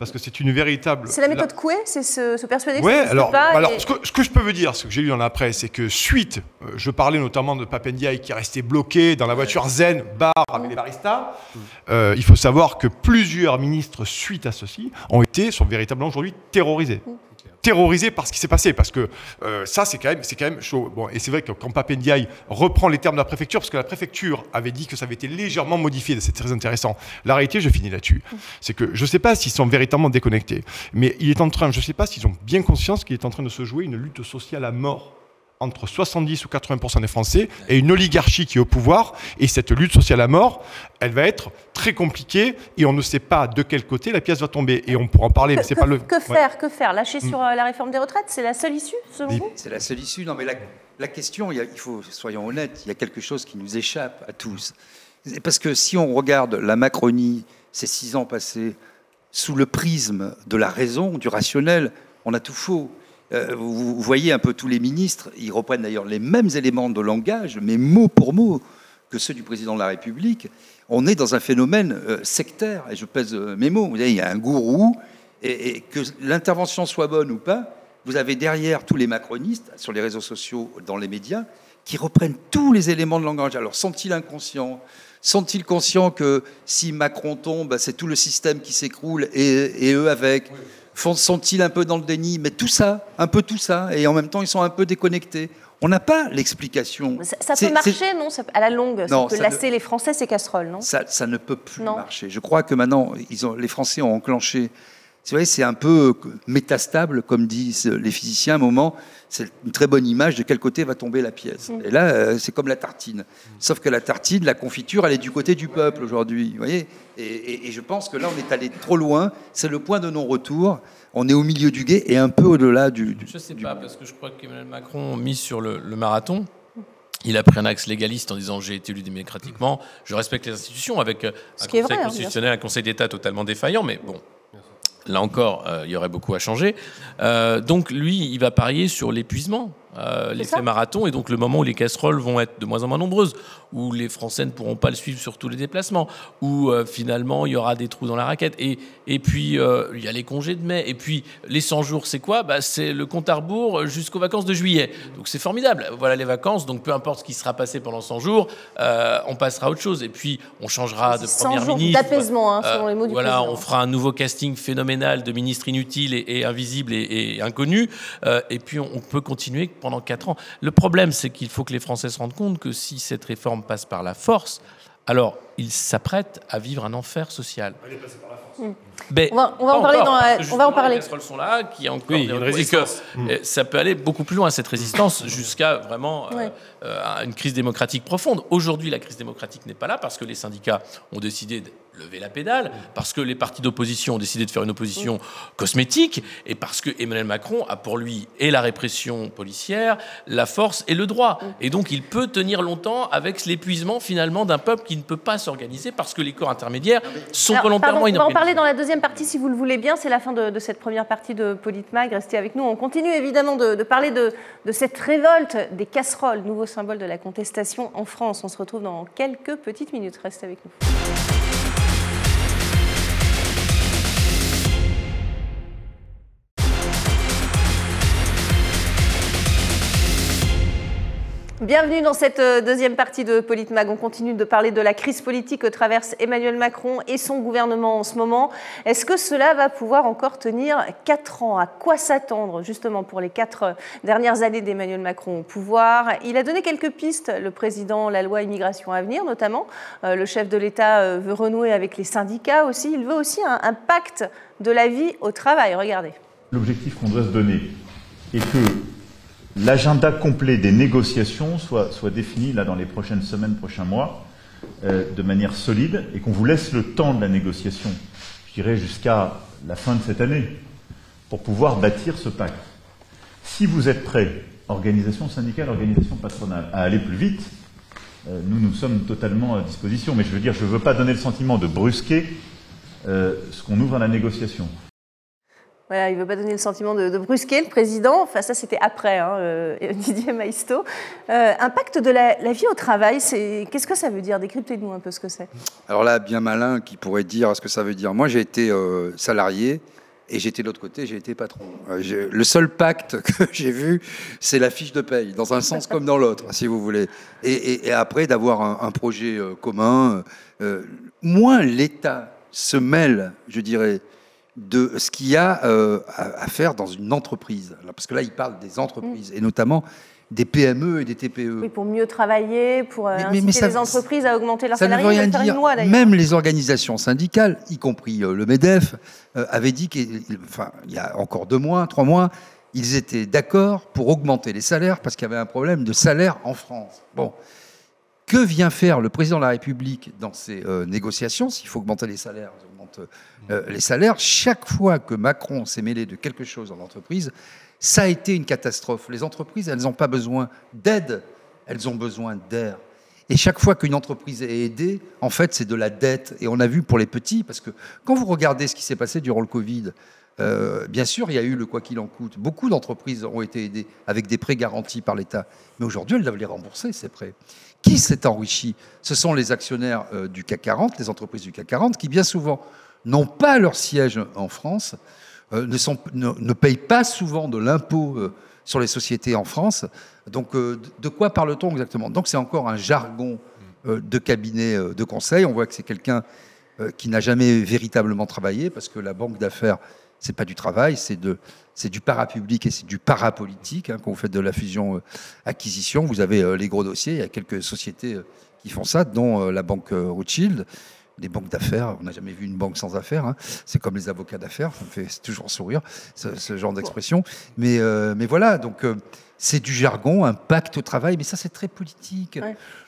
Parce que c'est une véritable. C'est la méthode Coué, c'est se, se persuader que Ouais, ça alors, pas. alors et- ce, que, ce que je peux vous dire, ce que j'ai lu dans la presse, c'est que suite, euh, je parlais notamment de Papendiaï qui est resté bloqué dans la voiture zen, bar avec les baristas. Euh, il faut savoir que plusieurs ministres, suite à ceci, ont été, sont véritablement aujourd'hui terrorisés. Terrorisés par ce qui s'est passé, parce que euh, ça, c'est quand, même- quand même chaud. Bon, et c'est vrai que quand Papendiaï reprend les termes de la préfecture, parce que la préfecture avait dit que ça avait été légèrement modifié, c'est très intéressant. La réalité, je finis là-dessus, c'est que je ne sais pas s'ils sont véritablement déconnectés, mais il est en train, je ne sais pas s'ils ont bien conscience qu'il est en train de se jouer une lutte sociale à mort entre 70 ou 80% des Français et une oligarchie qui est au pouvoir. Et cette lutte sociale à mort, elle va être très compliquée et on ne sait pas de quel côté la pièce va tomber. Et on pourra en parler, mais que, c'est que- pas le. que Ouais. faire Que faire? Lâcher Mm. sur euh, la réforme des retraites C'est la seule issue, selon vous? C'est la seule issue. Non, mais la, la question, il, faut, soyons honnêtes, il y a quelque chose qui nous échappe à tous. C'est Parce que si on regarde la Macronie, ces six ans passés, sous le prisme de la raison, du rationnel, on a tout faux. Euh, vous, voyez un peu tous les ministres, ils reprennent d'ailleurs les mêmes éléments de langage, mais mot pour mot, que ceux du président de la République. On est dans un phénomène euh, sectaire, et je pèse euh, mes mots. Vous voyez, il y a un gourou, et, et que l'intervention soit bonne ou pas, vous avez derrière tous les macronistes, sur les réseaux sociaux, dans les médias, qui reprennent tous les éléments de langage. Alors sont-ils inconscients? Sont-ils conscients que si Macron tombe, bah, c'est tout le système qui s'écroule et, eux avec? Sont-ils un peu dans le déni? Mais tout ça, un peu tout ça, et en même temps ils sont un peu déconnectés. On n'a pas l'explication. Ça, peut marcher, non? À la longue, ça peut lasser les Français ces casseroles, non? Ça, ne peut plus marcher. Je crois que maintenant, ils ont, les Français ont enclenché c'est un peu métastable, comme disent les physiciens à un moment. C'est une très bonne image de quel côté va tomber la pièce. Mm. Et là, euh, c'est comme la tartine. Sauf que la tartine, la confiture, elle est du côté du peuple aujourd'hui. Vous voyez et, je pense que là, on est allé trop loin. C'est le point de non-retour. On est au milieu du guet et un peu au-delà du, Je ne sais pas, parce que je crois qu'Emmanuel Macron mise sur le, marathon. Il a pris un axe légaliste en disant j'ai été élu démocratiquement, je respecte les institutions avec euh, un conseil hein, constitutionnel, un conseil d'État totalement défaillant, mais bon, Là encore, euh, il y aurait beaucoup à changer. Euh, donc lui, il va parier sur l'épuisement. Euh, l'effet marathon, et donc le moment où les casseroles vont être de moins en moins nombreuses, où les Français ne pourront pas le suivre sur tous les déplacements, où euh, finalement il y aura des trous dans la raquette. Et, et puis euh, il y a les congés de mai, et puis les 100 jours, c'est quoi? Bah, C'est le compte à rebours jusqu'aux vacances de juillet. Donc c'est formidable. Voilà les vacances, donc peu importe ce qui sera passé pendant 100 jours, on passera à autre chose. Et puis on changera de première ministre. d'apaisement, hein, selon les mots du Voilà, on fera un nouveau casting phénoménal de ministres inutiles et, invisibles et, inconnus. et puis on peut continuer pendant quatre ans. Le problème, c'est qu'il faut que les Français se rendent compte que si cette réforme passe par la force, alors ils s'apprêtent à vivre un enfer social. On, va, en parler dans la... On va en parler. Les sont là, qui encore oui, une résistance. Ça peut aller beaucoup plus loin cette résistance jusqu'à vraiment euh, euh, une crise démocratique profonde. Aujourd'hui, la crise démocratique n'est pas là parce que les syndicats ont décidé lever la pédale, parce que les partis d'opposition ont décidé de faire une opposition cosmétique, et parce que Emmanuel Macron a pour lui et la répression policière, la force et le droit. Et donc il peut tenir longtemps avec l'épuisement finalement d'un peuple qui ne peut pas s'organiser parce que les corps intermédiaires sont volontairement On va en parler dans la deuxième partie si vous le voulez bien. C'est la fin de, cette première partie de Politmag. Restez avec nous. On continue évidemment de, parler de, de cette révolte des casseroles, nouveau symbole de la contestation en France. On se retrouve dans quelques petites minutes. Restez avec nous. Bienvenue dans cette euh, deuxième partie de Politmag. On continue de parler de la crise politique que traverse Emmanuel Macron et son gouvernement en ce moment. Est-ce que cela va pouvoir encore tenir quatre ans? À quoi s'attendre justement pour les quatre dernières années d'Emmanuel Macron au pouvoir? Il a donné quelques pistes, le président, la loi immigration à venir notamment. Euh, le chef de l'État euh, veut renouer avec les syndicats aussi. Il veut aussi un, un pacte de la vie au travail. Regardez. L'objectif qu'on doit se donner est que l'agenda complet des négociations soit, défini là dans les prochaines semaines, prochains mois, euh, de manière solide, et qu'on vous laisse le temps de la négociation, je dirais jusqu'à la fin de cette année, pour pouvoir bâtir ce pacte. Si vous êtes prêts, organisation syndicale, organisation patronale, à aller plus vite, euh, nous, nous sommes totalement à disposition. Mais je veux dire, je ne veux pas donner le sentiment de brusquer euh, ce qu'on ouvre à la négociation il ne veut pas donner le sentiment de, brusquer le président. Enfin, ça, c'était après, hein, euh, <laughs> Didier Maisto. Euh, impact de la, vie au travail, qu'est-ce que ça veut dire? Décryptez-nous un peu ce que c'est. Alors là, bien malin qui pourrait dire ce que ça veut dire. Moi, j'ai été euh, salarié et j'étais de l'autre côté, j'ai été patron. le seul pacte <laughs> que j'ai vu, c'est la fiche de paye, dans un sens comme dans l'autre, si vous voulez. Et, après, d'avoir un, projet commun. moins l'État se mêle, je dirais, de ce qu'il y a euh, à, faire dans une entreprise. parce que là, il parle des entreprises, et notamment des PME et des TPE. Oui, pour mieux travailler, pour euh, inciter les entreprises à augmenter leurs salariés. Ça ne veut rien dire. Même les organisations syndicales, y compris euh, le MEDEF, avaient dit qu'il enfin, y a encore deux mois, trois mois, ils étaient d'accord pour augmenter les salaires parce qu'il y avait un problème de salaire en France. Bon. Que vient faire le président de la République dans ces négociations S'il faut augmenter les salaires, euh, les salaires, chaque fois que Macron s'est mêlé de quelque chose en entreprise, ça a été une catastrophe. Les entreprises, elles n'ont pas besoin d'aide, elles ont besoin d'air. Et chaque fois qu'une entreprise est aidée, en fait, c'est de la dette. Et on a vu pour les petits, parce que quand vous regardez ce qui s'est passé durant le Covid, euh, bien sûr, il y a eu le quoi qu'il en coûte. Beaucoup d'entreprises ont été aidées avec des prêts garantis par l'État. Mais aujourd'hui, elles doivent les rembourser, ces prêts. Qui s'est enrichi? Ce sont les actionnaires euh, du CAC 40, les entreprises du CAC 40, qui bien souvent n'ont pas leur siège en France, euh, ne, payent pas souvent de l'impôt sur les sociétés en France. Donc, euh, de quoi parle-t-on exactement? Donc, c'est encore un jargon euh, de cabinet euh, de conseil. On voit que c'est quelqu'un qui n'a jamais véritablement travaillé, parce que la banque d'affaires, c'est pas du travail, c'est de, c'est du parapublic et c'est du parapolitique. Hein, quand vous faites de la fusion-acquisition, vous avez les gros dossiers. Il y a quelques sociétés qui font ça, dont la banque Rothschild des banques d'affaires. On n'a jamais vu une banque sans affaires. Hein. C'est comme les avocats d'affaires. Ça me fait toujours sourire, ce, genre d'expression. Mais, euh, mais voilà, donc euh, c'est du jargon, un pacte au travail. Mais ça, c'est très politique.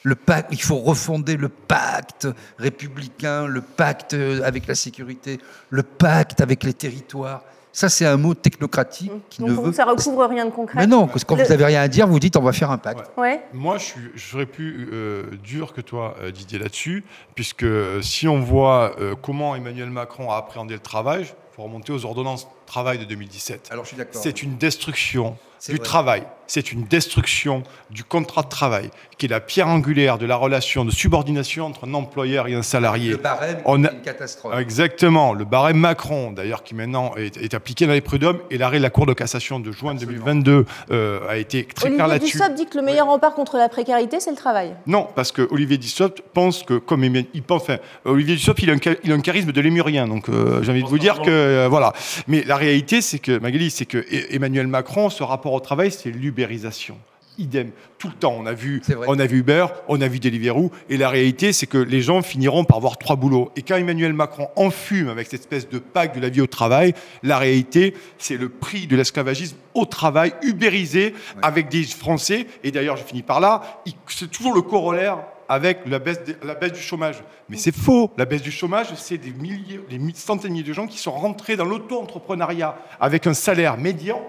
Le pacte, il faut refonder le pacte républicain, le pacte avec la sécurité, le pacte avec les territoires. Ça, c'est un mot technocratique mmh. qui ne veut... Ça recouvre rien de concret. Mais non, parce que quand vous n'avez rien à dire, vous dites on va faire un pacte. Ouais. Moi, je, suis, je serais plus euh, dur que toi, euh, Didier, là-dessus, puisque euh, si on voit comment Emmanuel Macron a appréhendé le travail, il faut remonter aux ordonnances travail de 2017. Alors, je suis d'accord. C'est une destruction du travail. C'est une destruction du contrat de travail, qui est la pierre angulaire de la relation de subordination entre un employeur et un salarié. Le barème On a... une catastrophe. Exactement. Le barème Macron, d'ailleurs, qui maintenant est, appliqué dans les prud'hommes, et l'arrêt de la Cour de cassation de juin 2022 euh, a été très clair là-dessus. Olivier Dussopt dit que le meilleur rempart contre la précarité, c'est le travail. Non, parce que Olivier Dussopt pense que, comme il pense, enfin, Olivier Dussopt, il a un, il a un charisme de lémurien, donc euh, j'ai envie de vous dire que, euh, voilà. Mais la réalité, c'est que, Magali, c'est que e-, Emmanuel Macron, ce rapport au travail, c'est l'ubérisation. Idem, tout le temps. On a vu, on a vu Uber, on a vu Deliveroo, et la réalité, c'est que les gens finiront par avoir trois boulots. Et quand Emmanuel Macron enfume avec cette espèce de pacte de la vie au travail, la réalité, c'est le prix de l'esclavagisme au travail, ubérisé, avec des Français. Et d'ailleurs, je finis par là, c'est toujours le corollaire avec la baisse, du chômage. Mais c'est faux. La baisse du chômage, c'est des milliers, des centaines de milliers de gens qui sont rentrés dans l'auto-entrepreneuriat avec un salaire médian,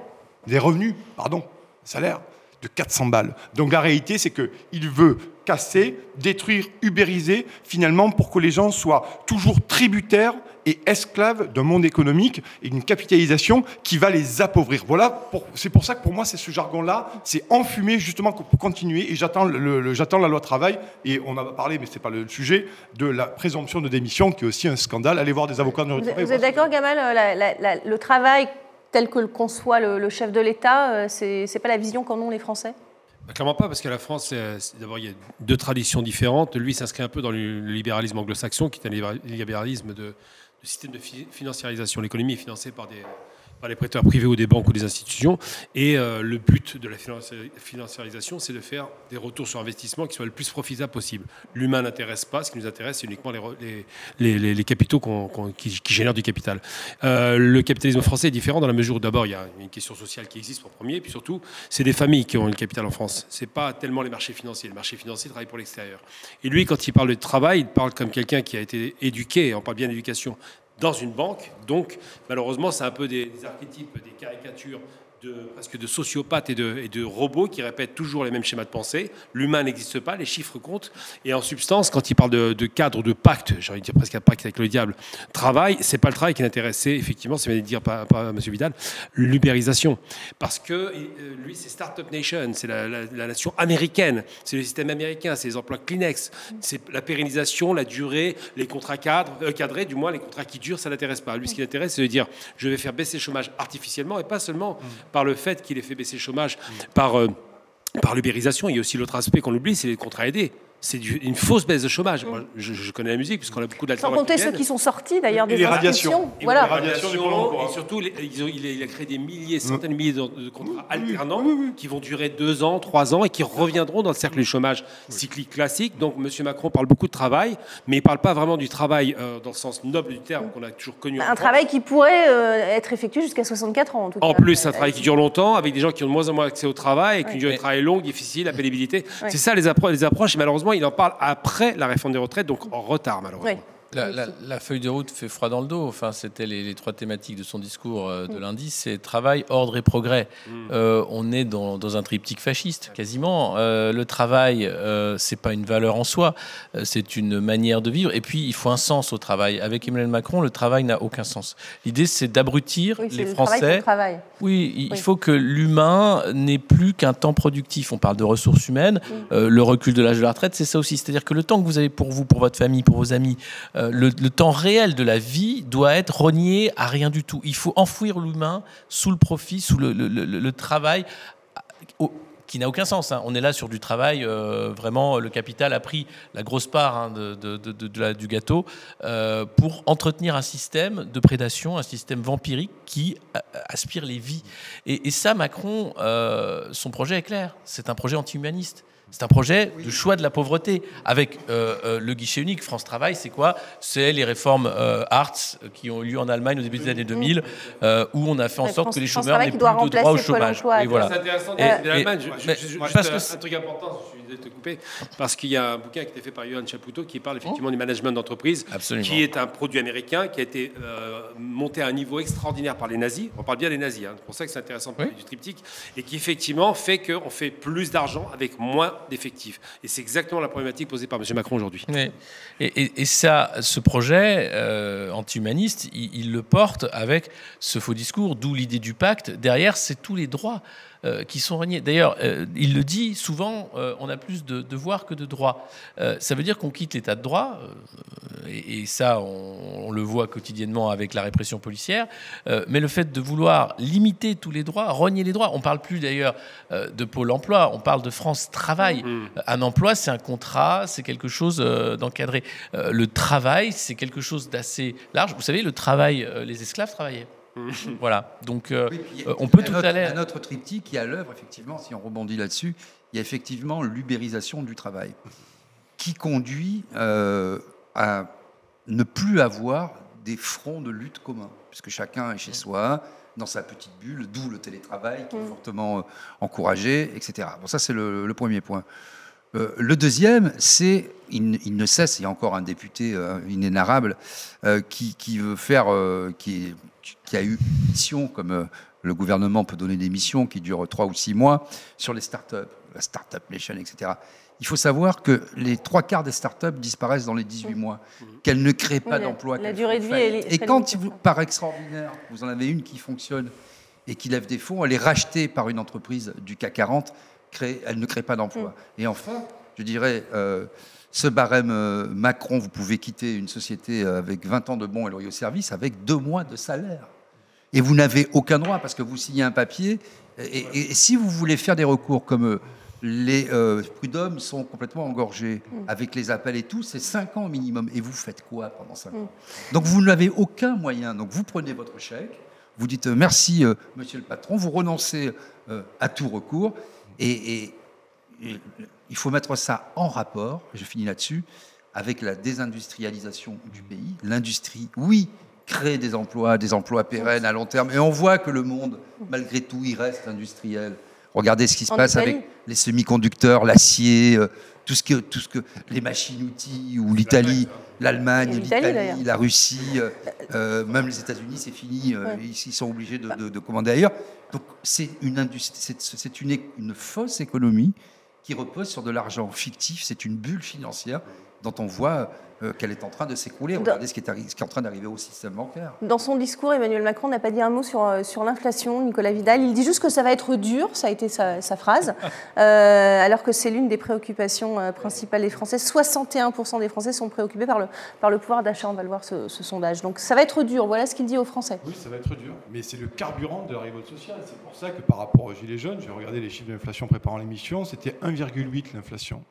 des revenus, pardon, salaire de 400 balles. Donc la réalité, c'est qu'il veut casser, détruire, ubériser, finalement, pour que les gens soient toujours tributaires et esclaves d'un monde économique et d'une capitalisation qui va les appauvrir. Voilà, c'est pour ça que pour moi, c'est ce jargon-là, c'est enfumé justement pour continuer. Et j'attends, le, la loi travail, et on a parlé, mais ce n'est pas le sujet, de la présomption de démission, qui est aussi un scandale. Allez voir des avocats de Vous, vous êtes d'accord, Gamal euh, Le travail tel que le conçoit le, chef de l'État, euh, c'est, c'est pas la vision qu'en ont les Français? Bah, clairement pas, parce que la France, d'abord, il y a deux traditions différentes. Lui s'inscrit un peu dans le libéralisme anglo-saxon, qui est un libéralisme de, le système de financiarisation. L'économie est financée par des, par les prêteurs privés ou des banques ou des institutions. Et euh, le but de la financiarisation, c'est de faire des retours sur investissement qui soient le plus profitables possible. L'humain n'intéresse pas. Ce qui nous intéresse, c'est uniquement les, les, les, capitaux qui, génèrent du capital. Euh, le capitalisme français est différent dans la mesure où d'abord, il y a une question sociale qui existe en premier. Puis surtout, c'est des familles qui ont le capital en France. C'est pas tellement les marchés financiers. Les marchés financiers travaillent pour l'extérieur. Et lui, quand il parle de travail, il parle comme quelqu'un qui a été éduqué, on parle bien d'éducation, dans une banque. Donc, malheureusement, c'est un peu des, archétypes, des caricatures de, presque de sociopathes et de, robots qui répètent toujours les mêmes schémas de pensée. L'humain n'existe pas, les chiffres comptent. Et en substance, quand il parle de, cadre, de pacte, j'ai envie de dire presque un pacte avec le diable, travail, c'est pas le travail qui l'intéresse, c'est effectivement, c'est bien de dire par, M. Vidal, l'ubérisation. Parce que euh, lui, c'est Startup Nation, c'est la, nation américaine, c'est le système américain, c'est les emplois Kleenex, c'est la pérennisation, la durée, les contrats cadres, euh, cadrés, du moins les contrats qui durent, ça l'intéresse pas. Lui, ce qui l'intéresse, c'est de dire, je vais faire baisser le chômage artificiellement et pas seulement par le fait qu'il ait fait baisser le chômage par, euh, par l'ubérisation. Il y a aussi l'autre aspect qu'on oublie, c'est les contrats aidés c'est une fausse baisse de chômage. Moi, je, connais la musique puisqu'on a beaucoup d'alternants. Sans compter ceux qui sont sortis d'ailleurs des les radiations. Voilà. Les radiations, et surtout, il, a créé des milliers, centaines de milliers de, contrats alternants qui vont durer deux ans, trois ans et qui reviendront dans le cercle du chômage cyclique classique. Donc, M. Macron parle beaucoup de travail, mais il ne parle pas vraiment du travail euh, dans le sens noble du terme qu'on a toujours connu. Un travail qui pourrait euh, être effectué jusqu'à 64 ans. En, tout en plus, un travail qui dure longtemps, avec des gens qui ont de moins en moins accès au travail, avec une durée de travail longue, difficile, la pénibilité. C'est ça les, les approches. Et malheureusement, il en parle après la réforme des retraites, donc en retard malheureusement. La, feuille de route fait froid dans le dos. Enfin, c'était les, trois thématiques de son discours euh, de mm. lundi. C'est travail, ordre et progrès. Mm. Euh, on est dans, un triptyque fasciste, quasiment. Euh, le travail, c'est pas une valeur en soi, c'est une manière de vivre. Et puis, il faut un sens au travail. Avec Emmanuel Macron, le travail n'a aucun sens. L'idée, c'est d'abrutir les Français. Travail oui, il faut que l'humain n'ait plus qu'un temps productif. On parle de ressources humaines. Mm. le recul de l'âge de la retraite, c'est ça aussi. C'est-à-dire que le temps que vous avez pour vous, pour votre famille, pour vos amis, euh, le, temps réel de la vie doit être renié à rien du tout. Il faut enfouir l'humain sous le profit, sous le, travail qui n'a aucun sens. Hein. On est là sur du travail, euh, vraiment, le capital a pris la grosse part hein, du gâteau euh, pour entretenir un système de prédation, un système vampirique qui aspire les vies. Et ça, Macron, son projet est clair, c'est un projet anti-humaniste. C'est un projet de choix de la pauvreté. Avec euh, euh, le guichet unique, France Travail, c'est quoi? C'est les réformes euh, Arts qui ont eu lieu en Allemagne au début des années 2000, où on a fait en sorte que les chômeurs n'aient plus de droit au chômage. Et voilà. C'est intéressant l'Allemagne. un truc important, je te couper, parce qu'il y a un bouquin qui a été fait par Johan Chapoutot qui parle effectivement du management d'entreprise, qui est un produit américain qui a été monté à un niveau extraordinaire par les nazis. On parle bien des nazis, hein. c'est pour ça que c'est intéressant de parler du triptyque, et qui effectivement fait qu'on fait plus d'argent avec moins d'effectifs. Et c'est exactement la problématique posée par M. Macron aujourd'hui. Et, ça, ce projet euh, anti-humaniste, il, le porte avec ce faux discours, d'où l'idée du pacte. Derrière, c'est tous les droits. Euh, qui sont reniés. D'ailleurs, euh, il le dit souvent, euh, on a plus de devoirs que de droits. ça veut dire qu'on quitte l'état de droit, et, ça, on, le voit quotidiennement avec la répression policière. mais le fait de vouloir limiter tous les droits, renier les droits, on parle plus d'ailleurs de Pôle Emploi, on parle de France Travail. Mmh. Un emploi, c'est un contrat, c'est quelque chose d'encadré. le travail, c'est quelque chose d'assez large. Vous savez, le travail, les esclaves travaillaient. <laughs> voilà, donc euh, euh, on peut tout à l'heure. Un autre triptyque qui est à l'œuvre, effectivement, si on rebondit là-dessus, il y a effectivement l'ubérisation du travail, qui conduit euh, à ne plus avoir des fronts de lutte communs, puisque chacun est chez soi, dans sa petite bulle, d'où le télétravail qui est mm. fortement encouragé, etc. Bon, ça c'est le, premier point. le deuxième, c'est, il, ne cesse, il y a encore un député inénarrable qui, qui, veut faire, qui est qui a eu une mission, comme euh, le gouvernement peut donner des missions qui durent trois ou six mois, sur les startups, la Startup Nation, etc. Il faut savoir que les trois quarts des startups disparaissent dans les 18 mois, qu'elles ne créent pas d'emplois. La durée de vie est Et quand, vous, par extraordinaire, vous en avez une qui fonctionne et qui lève des fonds, elle est rachetée par une entreprise du CAC 40, elle ne crée pas d'emplois. Mm. Et enfin, je dirais, euh, ce barème euh, Macron, vous pouvez quitter une société euh, avec 20 ans de bons et loyaux services avec deux mois de salaire. Et vous n'avez aucun droit parce que vous signez un papier. Et, si vous voulez faire des recours comme euh, les prud'hommes sont complètement engorgés mm. avec les appels et tout, c'est 5 ans au minimum. Et vous faites quoi pendant 5 ans? Mm. Donc vous n'avez aucun moyen. Donc vous prenez votre chèque, vous dites merci monsieur le patron, vous renoncez à tout recours. et il faut mettre ça en rapport, je finis là-dessus, avec la désindustrialisation du pays. L'industrie, oui, crée des emplois, des emplois pérennes à long terme, et on voit que le monde, malgré tout, il reste industriel. Regardez ce qui se passe avec les semi-conducteurs, l'acier, euh, tout ce que, tout ce que les machines-outils, ou l'Italie, l'Allemagne, l'Italie, la Russie, euh, euh, même les États-Unis, c'est fini, ils, sont obligés de, commander ailleurs. Donc c'est une, c'est une, une fausse économie qui repose sur de l'argent fictif. C'est une bulle financière dont on voit euh, qu'elle est en train de s'écrouler. Regardez ce qui, est ce qui est en train d'arriver au système bancaire. Dans son discours, Emmanuel Macron n'a pas dit un mot sur, euh, sur l'inflation, Nicolas Vidal. Il dit juste que ça va être dur, ça a été sa, phrase, <laughs> euh, alors que c'est l'une des préoccupations principales des Français. 61% des Français sont préoccupés par le, par le pouvoir d'achat. On va le voir, ce, ce, sondage. Donc ça va être dur. Voilà ce qu'il dit aux Français. Oui, ça va être dur. Mais c'est le carburant de la révolte sociale. C'est pour ça que par rapport aux Gilets jaunes, j'ai regardé les chiffres d'inflation préparant l'émission, c'était 1,8 l'inflation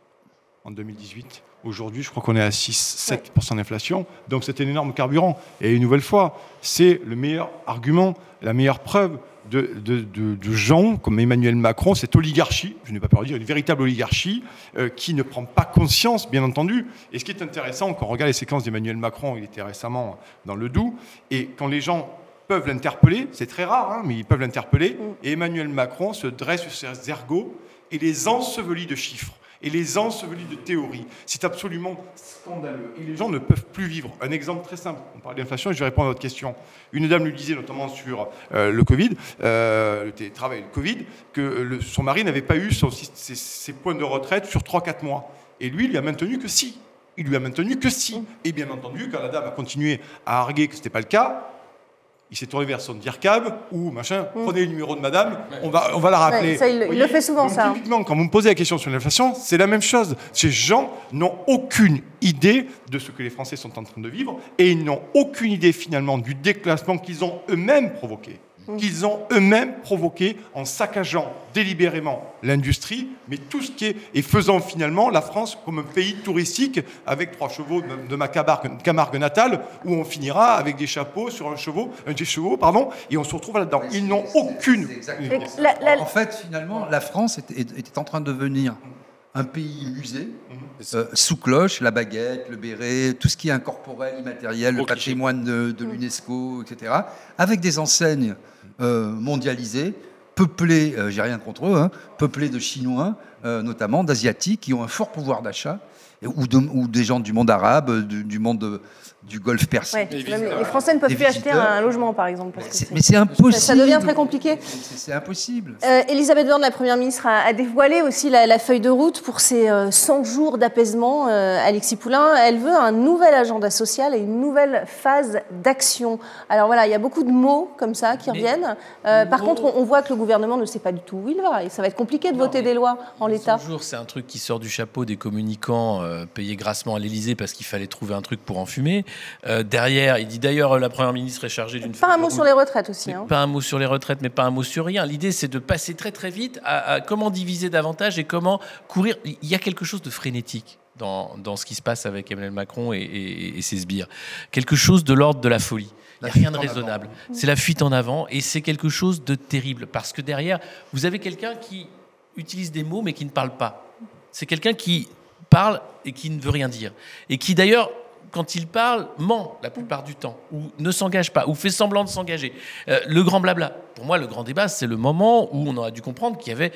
en 2018. Aujourd'hui, je crois qu'on est à 6-7% d'inflation. Donc c'est un énorme carburant. Et une nouvelle fois, c'est le meilleur argument, la meilleure preuve de, gens comme Emmanuel Macron, cette oligarchie, je n'ai pas peur de dire, une véritable oligarchie, euh, qui ne prend pas conscience, bien entendu. Et ce qui est intéressant, quand on regarde les séquences d'Emmanuel Macron, il était récemment dans le Doubs, et quand les gens peuvent l'interpeller, c'est très rare, hein, mais ils peuvent l'interpeller, mm. et Emmanuel Macron se dresse sur ses ergots et les ensevelit de chiffres et les ensevelis de théories. C'est absolument scandaleux. Et les gens ne peuvent plus vivre. Un exemple très simple. On parle d'inflation et je vais répondre à votre question. Une dame lui disait, notamment sur euh, le Covid, euh, le télétravail le Covid, que son mari n'avait pas eu ses, points de retraite sur 3-4 mois. Et lui, il lui a maintenu que si. Il lui a maintenu que si. Et bien entendu, quand la dame a continué à arguer que ce n'était pas le cas, il s'est tourné vers son DIRCAB ou machin, mm. prenez le numéro de madame, on va, on va la rappeler. il, le fait souvent, ça. Typiquement, quand vous me posez la question sur l'inflation, c'est la même chose. Ces gens n'ont aucune idée de ce que les Français sont en train de vivre et ils n'ont aucune idée finalement du déclassement qu'ils ont eux-mêmes provoqué. Mmh. qu'ils ont eux-mêmes provoqué en saccageant délibérément l'industrie, mais tout ce qui est et faisant finalement la France comme un pays touristique avec trois chevaux de ma Camargue, natale, où on finira avec des chapeaux sur un chevaux, un des chevaux, pardon, et on se retrouve là-dedans. Ils n'ont aucune. En fait, finalement, la France était en train de devenir un pays musée, euh, sous cloche, la baguette, le béret, tout ce qui est incorporel, immatériel, le patrimoine de, de l'UNESCO, etc., avec des enseignes euh, mondialisés, peuplés, euh, j'ai rien contre eux, hein, de Chinois, euh, notamment d'Asiatiques, qui ont un fort pouvoir d'achat, ou, des gens du monde arabe, du monde du golfe Persique. les Français ne peuvent plus acheter un logement, par exemple. mais c'est impossible. Ça, devient très compliqué. C'est impossible. Euh, Elisabeth Borne, la Première ministre, a, dévoilé aussi la, feuille de route pour ces 100 euh, jours d'apaisement. Euh, Alexis Poulain, elle veut un nouvel agenda social et une nouvelle phase d'action. Alors voilà, il y a beaucoup de mots comme ça qui reviennent. par contre, on, voit que le gouvernement ne sait pas du tout où il va. Et ça va être compliqué de voter des lois en l'état. 100 jours, c'est un truc qui sort du chapeau des communicants payés grassement à l'Élysée parce qu'il fallait trouver un truc pour en fumer. Euh, derrière, il dit d'ailleurs la première ministre est chargée d'une. Pas un mot sur les retraites aussi. Hein. Pas un mot sur les retraites, mais pas un mot sur rien. L'idée, c'est de passer très très vite à, comment diviser davantage et comment courir. Il y a quelque chose de frénétique. Dans, dans ce qui se passe avec Emmanuel Macron et, ses sbires. Quelque chose de l'ordre de la folie. Il n'y a rien de raisonnable. C'est la fuite en avant et c'est quelque chose de terrible parce que derrière, vous avez quelqu'un qui utilise des mots mais qui ne parle pas. C'est quelqu'un qui parle et qui ne veut rien dire. Et qui d'ailleurs quand il parle, ment la plupart du temps, ou ne s'engage pas, ou fait semblant de s'engager. Euh, le grand blabla. Pour moi, le grand débat, c'est le moment où on aurait dû comprendre qu'il y avait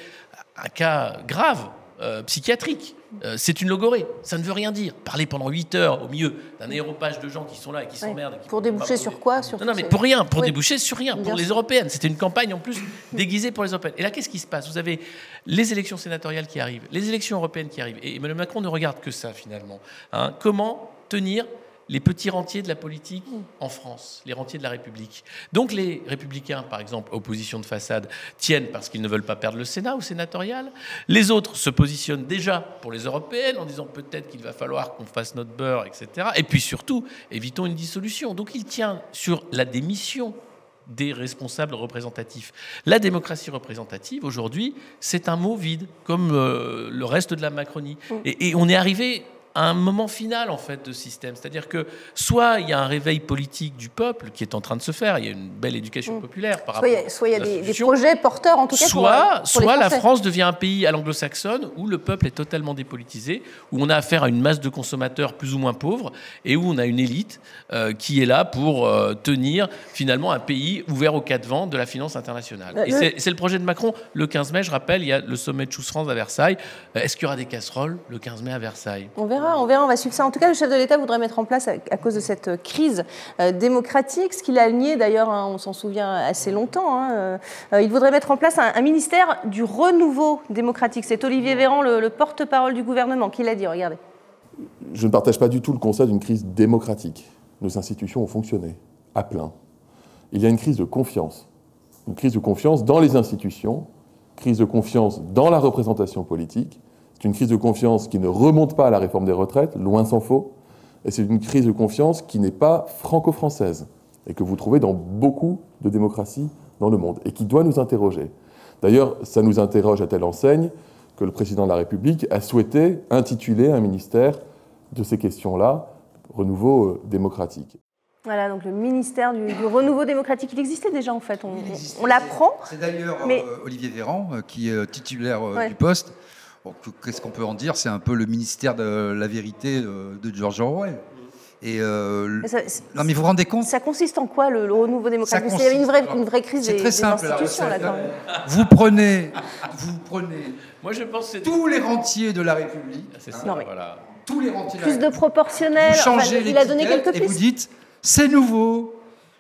un cas grave, euh, psychiatrique. Euh, c'est une logorée, ça ne veut rien dire. Parler pendant 8 heures au milieu d'un aéropage de gens qui sont là et qui s'emmerdent. Pour déboucher sur quoi Non, non, mais pour rien, pour déboucher sur rien, pour les européennes. C'était une campagne en plus déguisée pour les européennes. Et là, qu'est-ce qui se passe? Vous avez les élections sénatoriales qui arrivent, les élections européennes qui arrivent. Et Emmanuel Macron ne regarde que ça finalement. Hein. Comment tenir les petits rentiers de la politique en France, les rentiers de la République. Donc les républicains, par exemple, opposition de façade, tiennent parce qu'ils ne veulent pas perdre le Sénat ou sénatorial. Les autres se positionnent déjà pour les européennes en disant peut-être qu'il va falloir qu'on fasse notre beurre, etc. Et puis surtout, évitons une dissolution. Donc il tient sur la démission des responsables représentatifs. La démocratie représentative, aujourd'hui, c'est un mot vide, comme euh, le reste de la Macronie. et on est arrivé un moment final en fait de système. C'est-à-dire que soit il y a un réveil politique du peuple qui est en train de se faire, il y a une belle éducation mm. populaire par soit rapport. soit il y a des, projets porteurs en tout cas. Soit, soit la France devient un pays à l'anglo-saxonne où le peuple est totalement dépolitisé, où on a affaire à une masse de consommateurs plus ou moins pauvres et où on a une élite euh, qui est là pour euh, tenir finalement un pays ouvert aux quatre vents de la finance internationale. Euh, et c'est le projet de Macron. Le 15 mai, je rappelle, il y a le sommet de France à Versailles. Est-ce qu'il y aura des casseroles le 15 mai à Versailles? On verra on verra, on va suivre ça. En tout cas, le chef de l'État voudrait mettre en place, à, cause de cette euh, crise euh, démocratique, ce qu'il a nié d'ailleurs, hein, on s'en souvient assez longtemps, hein, euh, il voudrait mettre en place un, ministère du renouveau démocratique. C'est Olivier Véran, le, porte-parole du gouvernement, qui l'a dit, regardez. Je ne partage pas du tout le constat d'une crise démocratique. Nos institutions ont fonctionné à plein. Il y a une crise de confiance. Une crise de confiance dans les institutions, crise de confiance dans la représentation politique, c'est une crise de confiance qui ne remonte pas à la réforme des retraites, loin s'en faut, et c'est une crise de confiance qui n'est pas franco-française, et que vous trouvez dans beaucoup de démocraties dans le monde, et qui doit nous interroger. D'ailleurs, ça nous interroge à telle enseigne que le président de la République a souhaité intituler un ministère de ces questions-là, renouveau euh, démocratique. Voilà, donc le ministère du, renouveau démocratique, il existait déjà en fait, on, l'apprend. C'est d'ailleurs euh, Olivier Véran euh, qui est titulaire du poste Qu'est-ce qu'on peut en dire? C'est un peu le ministère de la vérité de George Orwell. Et euh, non, mais vous vous rendez compte? Ça consiste en quoi le, renouveau démocratique? Il y avait une vraie, une vraie crise des, très simple, institutions là, <laughs> Vous prenez, vous prenez Moi, je pense tous les rentiers de la République. Ah, c'est ça, voilà. Tous les rentiers. Plus de, proportionnel. Vous changez il a donné quelques pistes. Et vous dites, c'est nouveau.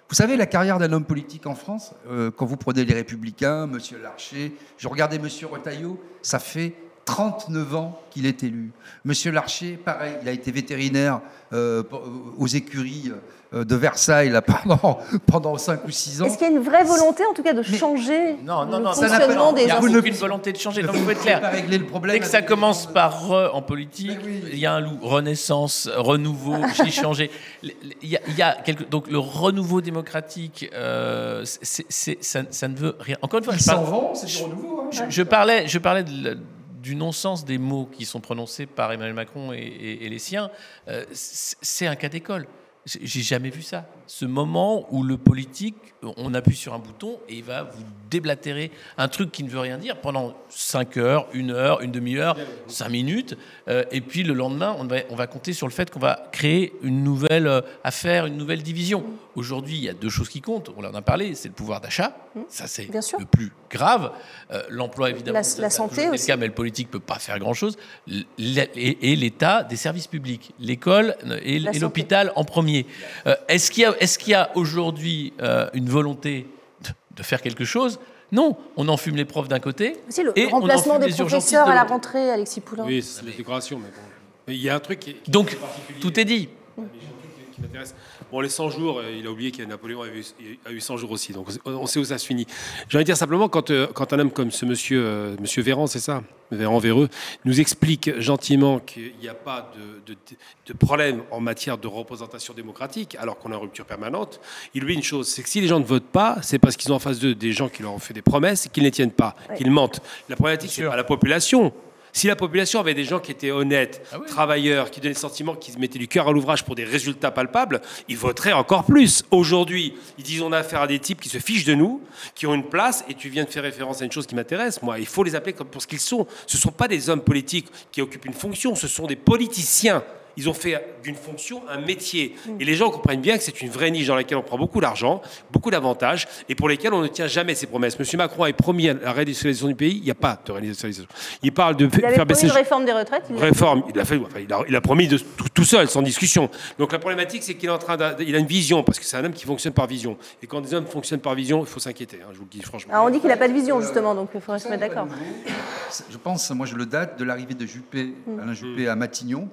Vous savez, la carrière d'un homme politique en France, euh, quand vous prenez les Républicains, Monsieur Larcher, je regardais Monsieur Retailleau, ça fait 39 ans qu'il est élu. Monsieur Larcher, pareil, il a été vétérinaire euh, aux écuries euh, de Versailles là, <laughs> pendant, pendant 5 ou 6 ans. Est-ce qu'il y a une vraie volonté, en tout cas, de changer Non, non, le non, fonctionnement des il n'y a aucune volonté de changer. Non, vous pouvez être clair. pas régler le problème Dès que ça commence par re en politique, il y a un loup. Renaissance, renouveau, <laughs> j'ai changé. Il y a, il y a quelque- donc le renouveau démocratique, euh, c'est- c'est- ça, ça ne veut rien. Encore une fois, Ils s'en vont, c'est du renouveau. hein. je, je parlais, je parlais de la- du non-sens des mots qui sont prononcés par Emmanuel Macron et, les siens. Euh, c'est un cas d'école. J'ai jamais vu ça. Ce moment où le politique, on appuie sur un bouton et il va vous déblatérer un truc qui ne veut rien dire pendant 5 heures, une heure, une demi-heure, 5 minutes. euh, et puis le lendemain, on va, on va compter sur le fait qu'on va créer une nouvelle euh, affaire, une nouvelle division. Aujourd'hui, il y a deux choses qui comptent. On en a parlé, c'est le pouvoir d'achat. Ça, c'est le plus grave. Euh, L'emploi, évidemment. La- ça, la ça a santé été le aussi. cas, mais le politique peut pas faire grand-chose. Et, et l'État des services publics, l'école et, l'hôpital en premier. Euh, Est-ce qu'il y a, est qu'il y a aujourd'hui euh, une volonté de, de faire quelque chose? Non, on enfume les profs d'un côté. Aussi, le et remplacement des les professeurs de à la rentrée, Alexis Poulain. Oui, c'est la décoration, mais bon. Mais il y a un truc qui, qui- Donc, est tout est dit. Qui m'intéresse. Bon, les 100 jours, euh, il a oublié que Napoléon a eu, a eu 100 jours aussi, donc on sait où ça se finit. J'ai envie de dire simplement, quand, euh, quand un homme comme ce monsieur, euh, monsieur Véran, c'est ça, Véran Véreux, nous explique gentiment qu'il n'y a pas de, de- de problème en matière de représentation démocratique, alors qu'on est en rupture permanente, il oublie une chose, c'est que si les gens ne votent pas, c'est parce qu'ils ont en face d'eux des gens qui leur ont fait des promesses et qu'ils ne les tiennent pas, qu'ils mentent. La problématique, c'est pas la population. Si la population avait des gens qui étaient honnêtes, travailleurs, qui donnaient le sentiment qu'ils mettaient du cœur à l'ouvrage pour des résultats palpables, ils voteraient encore plus. Aujourd'hui, ils disent on a affaire à des types qui se fichent de nous, qui ont une place, et tu viens de faire référence à une chose qui m'intéresse, moi. Il faut les appeler comme pour ce qu'ils sont. Ce ne sont pas des hommes politiques qui occupent une fonction, ce sont des politiciens. Ils ont fait d'une fonction un métier. Et les gens comprennent bien que c'est une vraie niche dans laquelle on prend beaucoup d'argent, beaucoup d'avantages, et pour lesquels on ne tient jamais ses promesses. Monsieur Macron a promis la réindustrialisation du pays. Il n'y a pas de réindustrialisation. Il parle de Il avait faire promis baisser une réforme des retraites. il réforme. Il a, fait, enfin, il a, il a promis de, tout, tout seul, sans discussion. Donc la problématique, c'est qu'il est en train il a une vision, parce que c'est un homme qui fonctionne par vision. Et quand des hommes fonctionnent par vision, il faut s'inquiéter. hein, je vous le dis franchement. Alors, on dit qu'il n'a pas de vision, justement, donc il faudrait se mettre d'accord. Je pense, moi je le date de l'arrivée de Juppé, Mm. Alain Juppé à Matignon.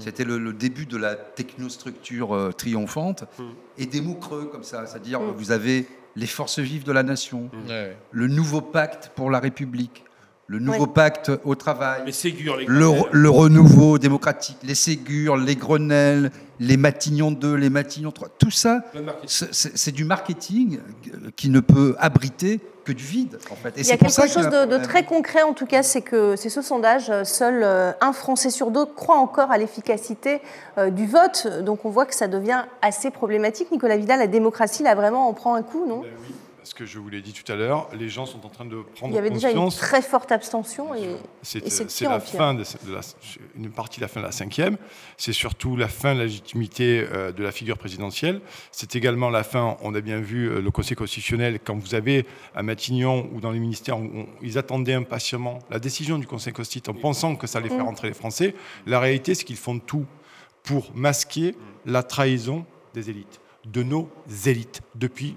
C'était le, le début de la technostructure euh, triomphante. Et des mots creux comme ça, c'est-à-dire Mm. vous avez les forces vives de la nation, le nouveau pacte pour la République, le nouveau pacte au travail, Les Ségur, les le, renouveau démocratique, les Ségur, les Grenelles, les Matignon 2, les Matignon 3, tout ça, c'est du marketing qui ne peut abriter que du vide, en fait. Et Il y a quelque ça chose de, très concret, en tout cas, c'est que c'est ce sondage, euh, seul euh, un Français sur deux croit encore à l'efficacité euh, du vote. Donc on voit que ça devient assez problématique. Nicolas Vidal, la démocratie, là, vraiment, en prend un coup, non? Parce que je vous l'ai dit tout à l'heure, les gens sont en train de prendre Il y avait déjà une conscience. très forte abstention et, C'est en la fin de, de la, une partie de la fin de la cinquième. C'est surtout la fin de la légitimité euh, de la figure présidentielle. C'est également la fin. On a bien vu euh, le Conseil constitutionnel quand vous avez à Matignon ou dans les ministères, où on- ils attendaient impatiemment la décision du Conseil constitutionnel en pensant que ça allait faire Mm. rentrer les Français. La réalité, c'est qu'ils font tout pour masquer la trahison des élites, de nos élites depuis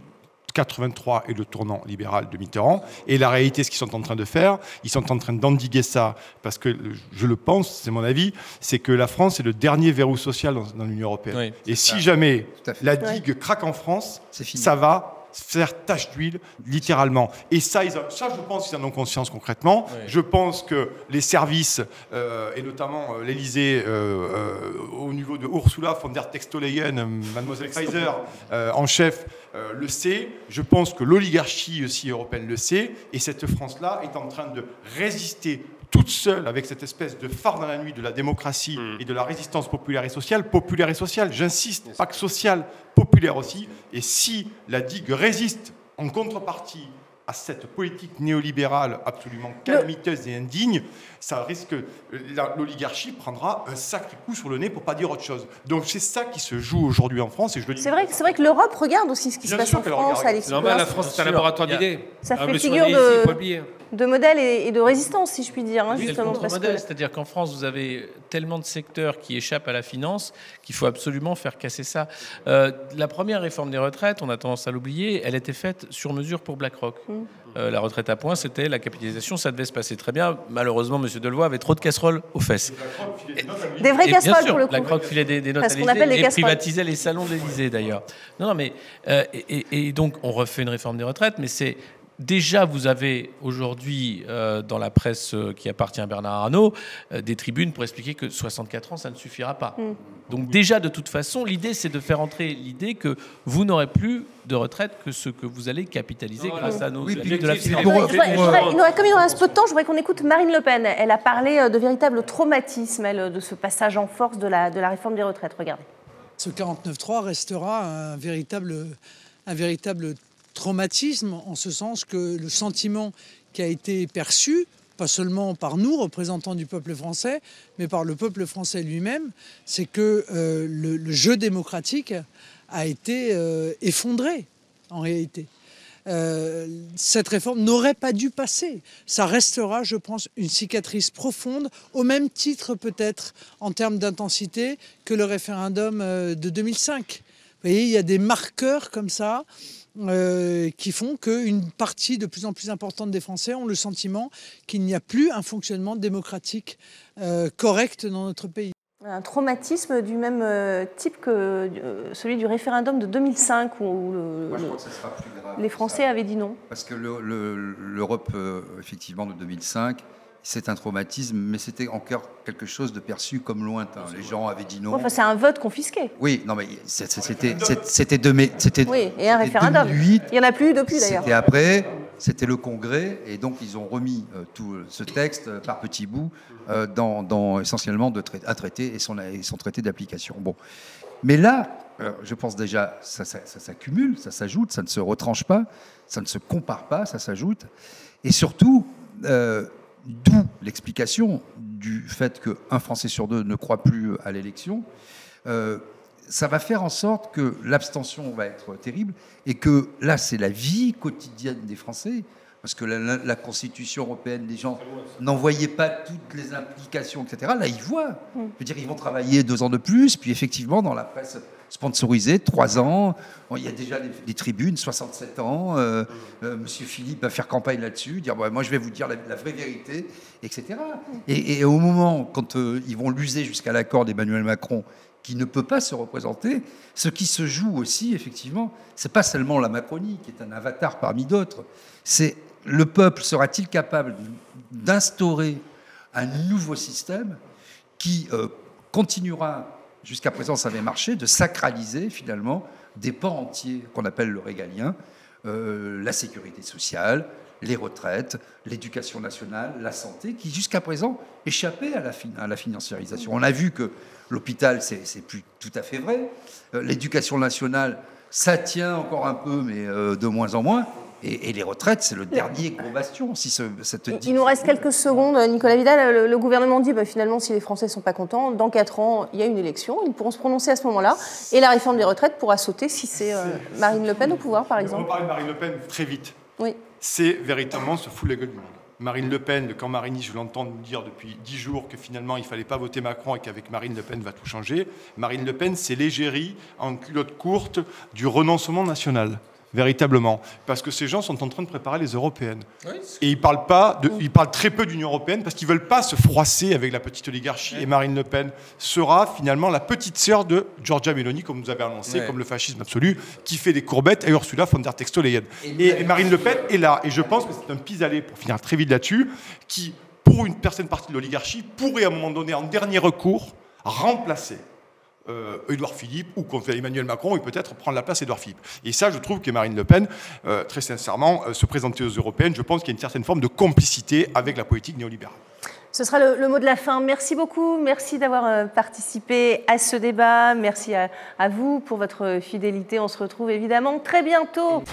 83 et le tournant libéral de Mitterrand. Et la réalité, ce qu'ils sont en train de faire, ils sont en train d'endiguer ça, parce que je le pense, c'est mon avis, c'est que la France est le dernier verrou social dans, dans l'Union européenne. Oui, et si ça. jamais la digue craque en France, ça va faire tache d'huile, littéralement. Et ça, ils ça, je pense qu'ils en ont conscience concrètement. Oui. Je pense que les services, euh, et notamment euh, l'Élysée, euh, euh, au niveau de Ursula von der Textoleyen, mademoiselle Kaiser, euh, en chef, euh, le sait. Je pense que l'oligarchie aussi européenne le sait. Et cette France-là est en train de résister toute seule avec cette espèce de phare dans la nuit de la démocratie et de la résistance populaire et sociale. Populaire et sociale, j'insiste, pas que sociale, populaire aussi. Et si la digue résiste en contrepartie à cette politique néolibérale absolument calamiteuse et indigne, ça risque, la- l'oligarchie prendra un sacré coup sur le nez pour pas dire autre chose. Donc c'est ça qui se joue aujourd'hui en France et je le dis. C'est vrai, que- c'est vrai que l'Europe regarde aussi ce qui se passe en France. Alexis C'est normal, Poulain. la France, c'est un laboratoire d'idées. Ça fait figure de- de modèle et, et de résistance, si je puis dire, hein, C'est le justement. Que c'est-à-dire qu'en France, vous avez tellement de secteurs qui échappent à la finance qu'il faut absolument faire casser ça. Euh, la première réforme des retraites, on a tendance à l'oublier, elle était faite sur mesure pour BlackRock. Mm. Euh, la retraite à points, c'était la capitalisation, ça devait se passer très bien. Malheureusement, M. Delevoye avait trop de casseroles aux fesses. Des vraies Et casseroles bien sûr, pour le coup. La croque filait des, des notes Parce à l'Élysée et casseroles. privatisait les salons de l'Élysée d'ailleurs. Non, non, mais euh, et donc on refait une réforme des retraites, mais c'est déjà vous avez aujourd'hui euh, dans la presse euh, qui appartient à Bernard Arnault euh, des tribunes pour expliquer que 64 ans ça ne suffira pas. Mm. Donc déjà de toute façon, l'idée c'est de faire entrer l'idée que vous n'aurez plus de retraite que ce que vous allez capitaliser grâce à nos Oui, de la finance. pour- il nous reste- comme il nous reste peu de temps, je voudrais qu'on écoute Marine Le Pen. Elle a parlé de véritable traumatisme, elle, de ce passage en force de la, de la réforme des retraites. Regardez. Ce 49.3 restera un véritable, un véritable traumatisme en ce sens que le sentiment qui a été perçu, pas seulement par nous, représentants du peuple français, mais par le peuple français lui-même, c'est que euh, le, jeu démocratique a été euh, effondré en réalité. Euh, cette réforme n'aurait pas dû passer. Ça restera, je pense, une cicatrice profonde, au même titre peut-être en termes d'intensité que le référendum de 2005. Vous voyez, il y a des marqueurs comme ça euh, qui font qu'une partie de plus en plus importante des Français ont le sentiment qu'il n'y a plus un fonctionnement démocratique euh, correct dans notre pays. Un traumatisme du même euh, type que celui du référendum de 2005 où le- Moi, je le- crois que ça sera plus grave les Français ça. avaient dit non. Parce que le- le- l'Europe, effectivement, de 2005, c'est un traumatisme, mais c'était encore quelque chose de perçu comme lointain. Les gens avaient dit non. Enfin, c'est un vote confisqué. Oui, non, mais c'était c'était c'était Oui, et un référendum. 2008, Il n'y en a plus eu depuis d'ailleurs. C'était après, c'était le Congrès, et donc ils ont remis euh, tout ce texte euh, par petits bouts euh, dans, dans essentiellement de trai- un traité et son, et son traité d'application. Bon, mais là, euh, je pense déjà, ça, ça- ça s'accumule, ça s'ajoute, ça ne se retranche pas, ça ne se compare pas, ça s'ajoute, et surtout, euh, d'où l'explication du fait qu'un Français sur deux ne croit plus à l'élection. Euh, ça va faire en sorte que l'abstention va être terrible et que là, c'est la vie quotidienne des Français. Parce que la, la- la Constitution européenne, les gens n'en voyaient pas toutes les implications, etc. Là, ils voient. Je veux dire, ils vont travailler deux ans de plus, puis effectivement, dans la presse sponsorisée, trois ans. Il y a déjà des, tribunes, 67 ans. euh, euh, Monsieur Philippe va faire campagne là-dessus, dire Bon, moi, je vais vous dire la, vraie vérité, etc. Et, au moment, quand euh, ils vont l'user jusqu'à l'accord d'Emmanuel Macron, qui ne peut pas se représenter, ce qui se joue aussi, effectivement, c'est pas seulement la Macronie, qui est un avatar parmi d'autres, c'est le peuple sera-t-il capable d'instaurer un nouveau système qui continuera, jusqu'à présent ça avait marché, de sacraliser finalement des pans entiers qu'on appelle le régalien, euh, la sécurité sociale, les retraites, l'éducation nationale, la santé, qui jusqu'à présent échappaient à la, la financiarisation. On a vu que l'hôpital, c'est c'est plus tout à fait vrai. Euh, l'éducation nationale, ça tient encore un peu, mais euh, de moins en moins. Et, et les retraites, c'est le dernier gros bastion. Si ce- cette Il nous reste quelques secondes, Nicolas Vidal. Le, le gouvernement dit bah, finalement, si les Français ne sont pas contents, dans 4 ans, il y a une élection. Ils pourront se prononcer à ce moment-là. Et la réforme des retraites pourra sauter si c'est euh, Marine Le Pen au pouvoir, par On va exemple. parler de Marine Le Pen très vite. Oui. C'est véritablement se foutre la gueule du monde. Marine Le Pen, le camp Marigny, je l'entends nous dire depuis dix jours que finalement il ne fallait pas voter Macron et qu'avec Marine Le Pen va tout changer. Marine Le Pen, c'est l'égérie en culotte courte du renoncement national. Véritablement. Parce que ces gens sont en train de préparer les européennes. Et ils parlent, pas de, ils parlent très peu d'Union européenne parce qu'ils ne veulent pas se froisser avec la petite oligarchie. Et Marine Le Pen sera finalement la petite sœur de Giorgia Meloni, comme vous avez annoncé, comme le fascisme absolu, qui fait des courbettes à Ursula von der Textoleyen. Et, et Marine Le Pen est là. Et je pense que c'est un pis-aller, pour finir très vite là-dessus, qui, pour une certaine partie de l'oligarchie, pourrait à un moment donné, en dernier recours, remplacer Édouard Philippe ou qu'on fait Emmanuel Macron et peut-être prendre la place d'Édouard Philippe. Et ça, je trouve que Marine Le Pen, euh, très sincèrement, euh, se présenter aux européennes, je pense qu'il y a une certaine forme de complicité avec la politique néolibérale. Ce sera le, mot de la fin. Merci beaucoup. Merci d'avoir euh, participé à ce débat. Merci à vous pour votre fidélité. On se retrouve évidemment très bientôt.